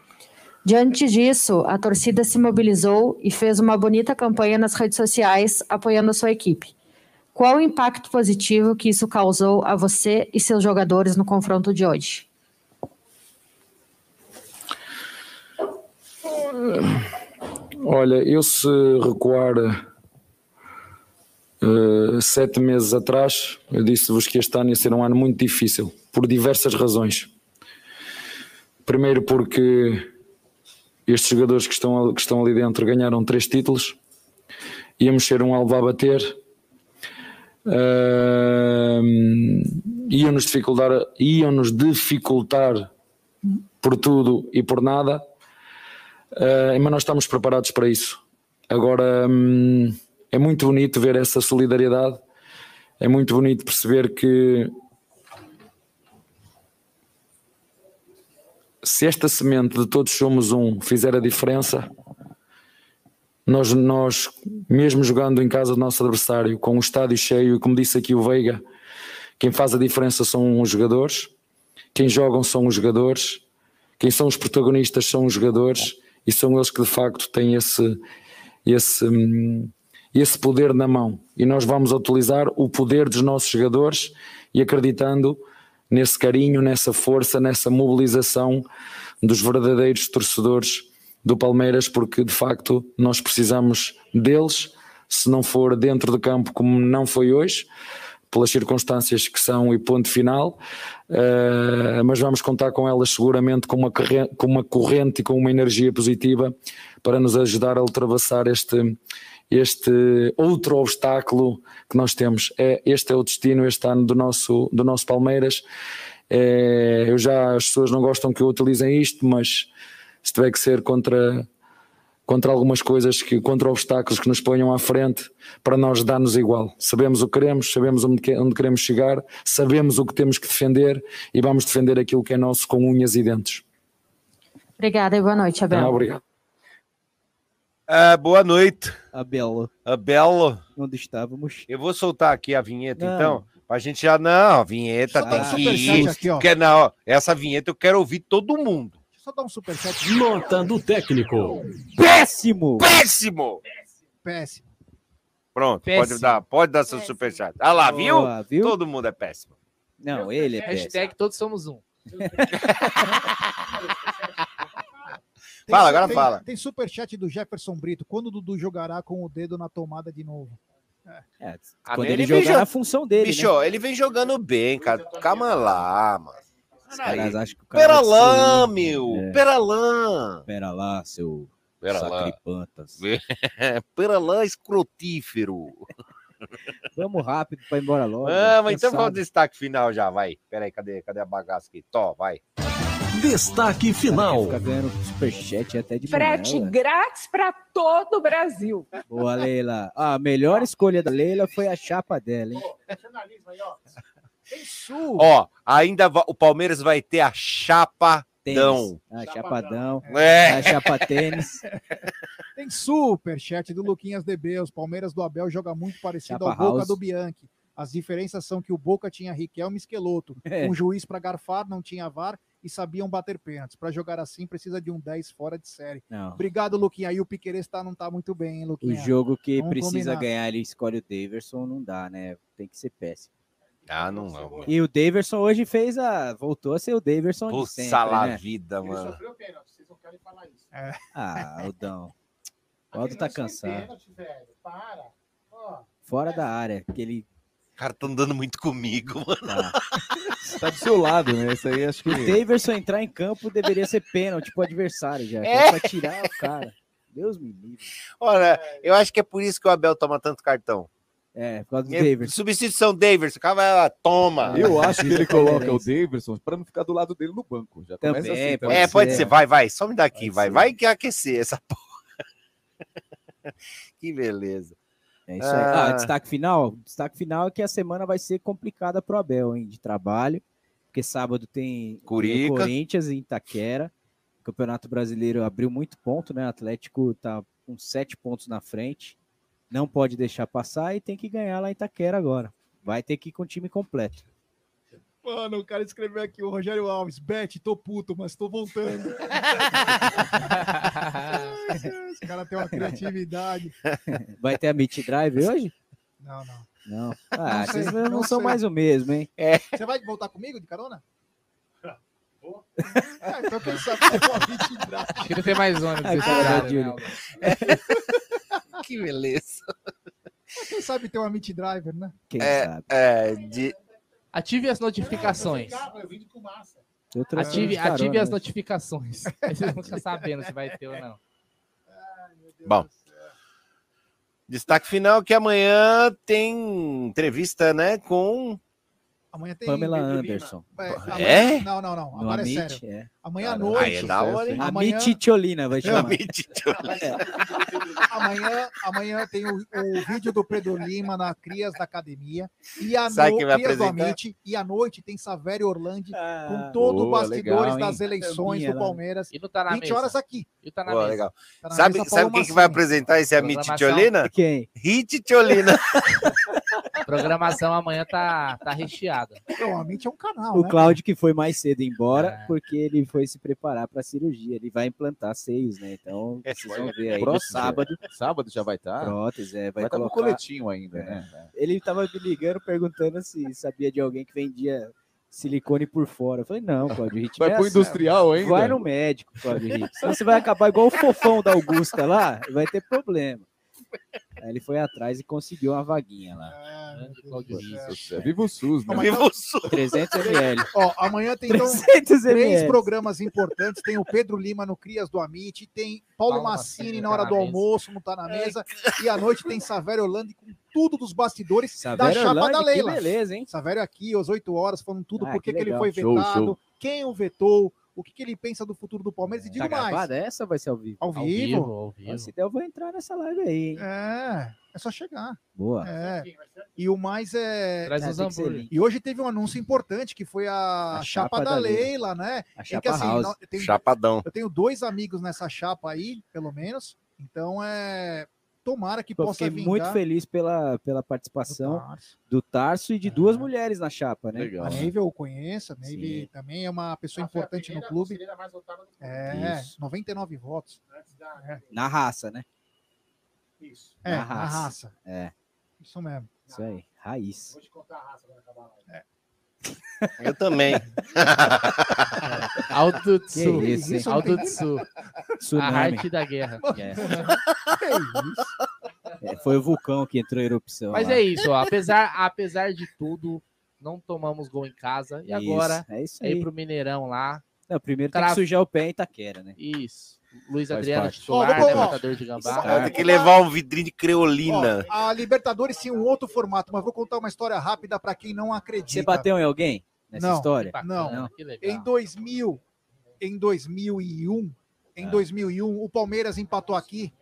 Diante disso, a torcida se mobilizou e fez uma bonita campanha nas redes sociais apoiando a sua equipe. Qual o impacto positivo que isso causou a você e seus jogadores no confronto de hoje? Olha, eu se recuar Uh, sete meses atrás, eu disse-vos que este ano ia ser um ano muito difícil, por diversas razões. Primeiro, porque estes jogadores que estão, que estão ali dentro ganharam três títulos, íamos ser um alvo a bater, uh, iam-nos dificultar, iam-nos dificultar por tudo e por nada, uh, mas nós estamos preparados para isso. Agora. Um, é muito bonito ver essa solidariedade, é muito bonito perceber que se esta semente de todos somos um fizer a diferença, nós, nós mesmo jogando em casa do nosso adversário, com o estádio cheio, e como disse aqui o Veiga, quem faz a diferença são os jogadores, quem jogam são os jogadores, quem são os protagonistas são os jogadores, e são eles que de facto têm esse, esse, hum, esse poder na mão. E nós vamos utilizar o poder dos nossos jogadores e acreditando nesse carinho, nessa força, nessa mobilização dos verdadeiros torcedores do Palmeiras, porque de facto nós precisamos deles, se não for dentro do campo como não foi hoje, pelas circunstâncias que são e ponto final, eh, mas vamos contar com elas seguramente com uma, corre- com uma corrente e com uma energia positiva para nos ajudar a ultrapassar este, este outro obstáculo que nós temos. É, este é o destino este ano do nosso, do nosso Palmeiras. É, eu já as pessoas não gostam que eu utilize isto, mas se tiver que ser contra contra algumas coisas que contra obstáculos que nos ponham à frente para nós dar-nos igual. Sabemos o que queremos, sabemos onde, que- onde queremos chegar, sabemos o que temos que defender e vamos defender aquilo que é nosso com unhas e dentes. Obrigada e boa noite, Abel. Ah, obrigado. Ah, boa noite. Abelo. Abelo. Onde estávamos? Eu vou soltar aqui a vinheta, Não. então. Pra gente já. Não, a vinheta tem um que ir. aqui, ó. Quer, não, essa vinheta eu quero ouvir todo mundo. Deixa eu só dar um superchat. Nota do técnico. Péssimo! Péssimo! Péssimo. Pronto, pode Péssimo. dar, pode dar seu superchat. Ah lá, viu? Boa, viu? Todo mundo é péssimo. Não, ele é péssimo. Hashtag todos somos um. Tem Fala, agora tem- fala. Tem superchat do Jefferson Brito. Quando o Dudu jogará com o dedo na tomada de novo? É, Ah, quando ele, vem jogar jo- na função dele, Bicho, né? ele vem jogando bem, cara. Calma lá, mano. Os caras acham que o cara Pera é lá, excelente. meu. É. Pera lá. Pera lá, seu Pera lá. sacripantas. Pera lá, escrotífero. Vamos rápido pra ir embora logo. Ah, mas então vamos ao destaque final já, vai. Pera aí, cadê, cadê a bagaça aqui? Tó, vai. Destaque final. Superchat até de Frete grátis para todo o Brasil. Boa, Leila. A melhor escolha da Leila foi a chapa dela, hein? Tem sul. Ó, ainda o Palmeiras vai ter a chapa Tênis. Dão. Ah, chapadão. É. A chapa tênis. Tem superchat do Luquinhas DB. Os Palmeiras do Abel joga muito parecido Chapa ao Boca House. do Bianchi. As diferenças são que o Boca tinha Riquelme e Esqueloto. É. Um juiz para garfar, não tinha VAR e sabiam bater pênaltis. Para jogar assim, precisa de um 10 fora de série. Não. Obrigado, Luquinha. Aí o Piqueires tá, não tá muito bem, hein, O Luquinha? jogo que Vamos precisa combinar. ganhar, ele escolhe o Daverson, não dá, né? Tem que ser péssimo. Ah, não, não. E o Daverson hoje fez a. Voltou a ser o Daverson de Puxa sempre, lá né? vida, mano. É. Ah, Aldão. O Aldo tá cansado. Fora da área. Aquele. O cara tá andando muito comigo, mano. Tá do seu lado, né? Isso aí acho que. O Daverson entrar em campo deveria ser pênalti pro adversário já. É. É pra tirar o cara. Deus me livre. Olha, eu acho que é por isso que o Abel toma tanto cartão. É, por causa do É, Daverson. Substituição Daverson, o cara vai lá, toma. Eu acho que ele coloca o. Davidson para não ficar do lado dele no banco. Já Também, começa assim. pode é, pode ser. ser, vai, vai, só me dá aqui, Pode vai, ser. vai que aquecer essa porra. que beleza. É isso aí. Ah, Ah. destaque final? Destaque final é que a semana vai ser complicada pro Abel, hein? De trabalho. Porque sábado tem Curica. tem Corinthians em Itaquera. O Campeonato Brasileiro abriu muito ponto, né? O Atlético tá com sete pontos na frente. Não pode deixar passar e tem que ganhar lá em Itaquera agora. Vai ter que ir com o time completo. Mano, o cara escreveu aqui, o Rogério Alves. Bete, tô puto, mas tô voltando. Os caras têm uma criatividade. Vai ter a Meet Drive hoje? Não, não. Não. Ah, sei, vocês não, não são sei. mais o mesmo, hein? É. Você vai voltar comigo de carona? Ah, então quem sabe você pode tirar. Acho que não tem mais ônibus esse cara, Júlio. né? Que beleza. Quem sabe tem uma Meet Driver, né? Quem É, sabe? é, de... Ative as notificações. Ative, ative as notificações. Aí vocês vão ficar sabendo se vai ter ou não. Bom. Destaque final que amanhã tem entrevista, né, com Amanhã tem. Pamela. Anderson. É? É? Não, não, não. No Agora é Amit, sério. é. Amanhã à noite. Aí é da hora, hein? A Amanhã- vai chamar. amanhã, amanhã tem o, o vídeo do Pedro Lima na Crias da Academia. E a Sabe no... quem vai Crias do apresentar? Amit. E à noite tem Savério Orlandi Ah, com todo o boa, bastidores legal, das eleições do. Palmeiras. E não tá na 20 mesa. horas aqui. E tá na Pô, mesa. legal. Tá na Sabe, mesa sabe quem que vai apresentar esse Amit. Tiolina? Quem? Hit Tiolina. A programação amanhã tá, tá recheada. Amit é um canal, O né? Cláudio que foi mais cedo embora, É. porque ele foi se preparar para a cirurgia. Ele vai implantar seios, né? Então, É, vocês vão ver aí Próximo, sábado. Sábado já vai estar. Prótese, é, vai, Vai estar com colocar. coletinho ainda, né? Ele tava me ligando perguntando se sabia de alguém que vendia silicone por fora. Eu falei, não, Cláudio Hit. Vai é pro assim. industrial ainda? Vai no médico, Cláudio Hit. Senão você vai acabar igual o fofão da Augusta lá, vai ter problema. Aí ele foi atrás e conseguiu uma vaguinha lá. É, Viva o SUS, né? Viva o SUS. 300 ml. Ó, amanhã tem então 300 três programas importantes. Tem o Pedro Lima no Crias do Amit, tem Paulo, Paulo Massini Massini na hora tá do almoço, não tá na mesa. E à noite tem Savério Orlando com tudo dos bastidores da Savério chapa Orlando, da que Leila. beleza, hein? Savério aqui, às 8 horas, falando tudo, Ah, por que que ele foi Show, vetado, show. quem o vetou, o que, que ele pensa do futuro do Palmeiras e digo Tá mais. essa vai ser ao vivo? Ao vivo? Ó, Se der, eu vou entrar nessa live aí, hein? É, é só chegar. Boa. É. E o mais é. Traz é, os hambúrguer. E hoje teve um anúncio importante que foi a, A chapa, chapa da da Leila. Leila, né? A Em que, chapa house. eu tenho- Chapadão. Eu tenho dois amigos nessa chapa aí, pelo menos. Então é. Tomara que Pô, possa fiquei vingar. muito feliz pela, pela participação do Tarso, e de duas mulheres na chapa, né? A Neiva eu conheço, a Neiva também é uma pessoa importante no clube. É, Isso. 99 votos. É, Na raça, né? Isso. É, Na na raça. raça. É, Isso mesmo. isso aí, raiz. Vou te contar a raça quando acabar a live. É. Eu também. Que Tsu. isso, hein? Aldo Tsu. A arte da guerra. É. Isso? É, foi o vulcão que entrou em erupção. Mas lá. é isso, ó. Apesar, apesar de tudo, não tomamos gol em casa. E Isso, agora é isso é ir aí. pro Mineirão lá. Não, primeiro tem que sujar o pé em Itaquera, né? Isso. Luiz Faz Adriano parte. titular, Ó, né? ó, Matador de gambá. Tem que levar um vidrinho de creolina. Ó, a Libertadores tinha um outro formato, mas vou contar uma história rápida para quem não acredita. Você bateu em alguém nessa Não, história? Não. Não. Que legal. Em 2000, em 2001, em Ah. 2001, o Palmeiras empatou aqui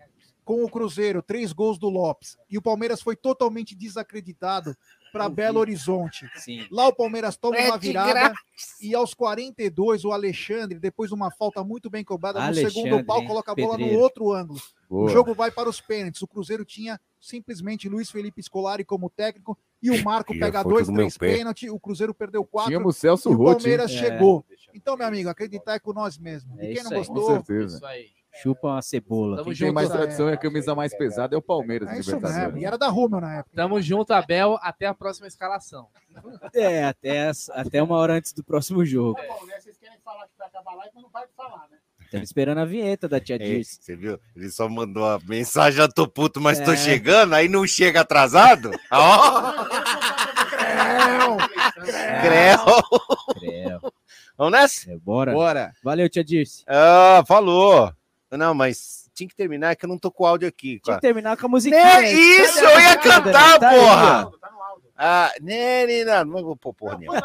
com o Cruzeiro, três gols do Lopes. E o Palmeiras foi totalmente desacreditado para Belo Horizonte. Sim. Lá o Palmeiras toma É uma virada graça. e aos 42 o Alexandre, depois de uma falta muito bem cobrada no Alexandre, segundo pau, hein? coloca a bola Pedreiro. no outro ângulo. Boa. O jogo vai para os pênaltis. O Cruzeiro tinha simplesmente Luiz Felipe Scolari como técnico e o Marco Ih, pega dois, três pênaltis. O Cruzeiro perdeu quatro. Tínhamos Celso e o? Palmeiras É. chegou. Então, meu amigo, acreditar é com nós mesmos. É E quem não gostou, certeza. Isso aí. Chupa uma cebola. Tamo Quem junto. tem mais tradição e a camisa mais pesada é o Palmeiras, é isso mesmo. E era da Rúmel na época. Tamo junto, Abel. Até a próxima escalação. É, até, as- até uma hora antes do próximo jogo. Tá bom, né? Vocês querem falar que vai acabar a live, mas não vai falar, né? Estamos esperando a vinheta da tia É, Dirce. Você viu? Ele só mandou a mensagem, já tô puto, mas tô É. chegando, aí não chega atrasado. Ó, creu. Creu. Vamos nessa? É, bora. Bora. Valeu, tia Dirce. Ah, falou. Não, mas tinha que terminar, é que eu não tô com o áudio aqui. Tinha que terminar com a musiquinha. Né? Isso, eu ia cantar, Tá aí, porra. ó. Ah, né, né, não, não vou pôr porra nenhuma.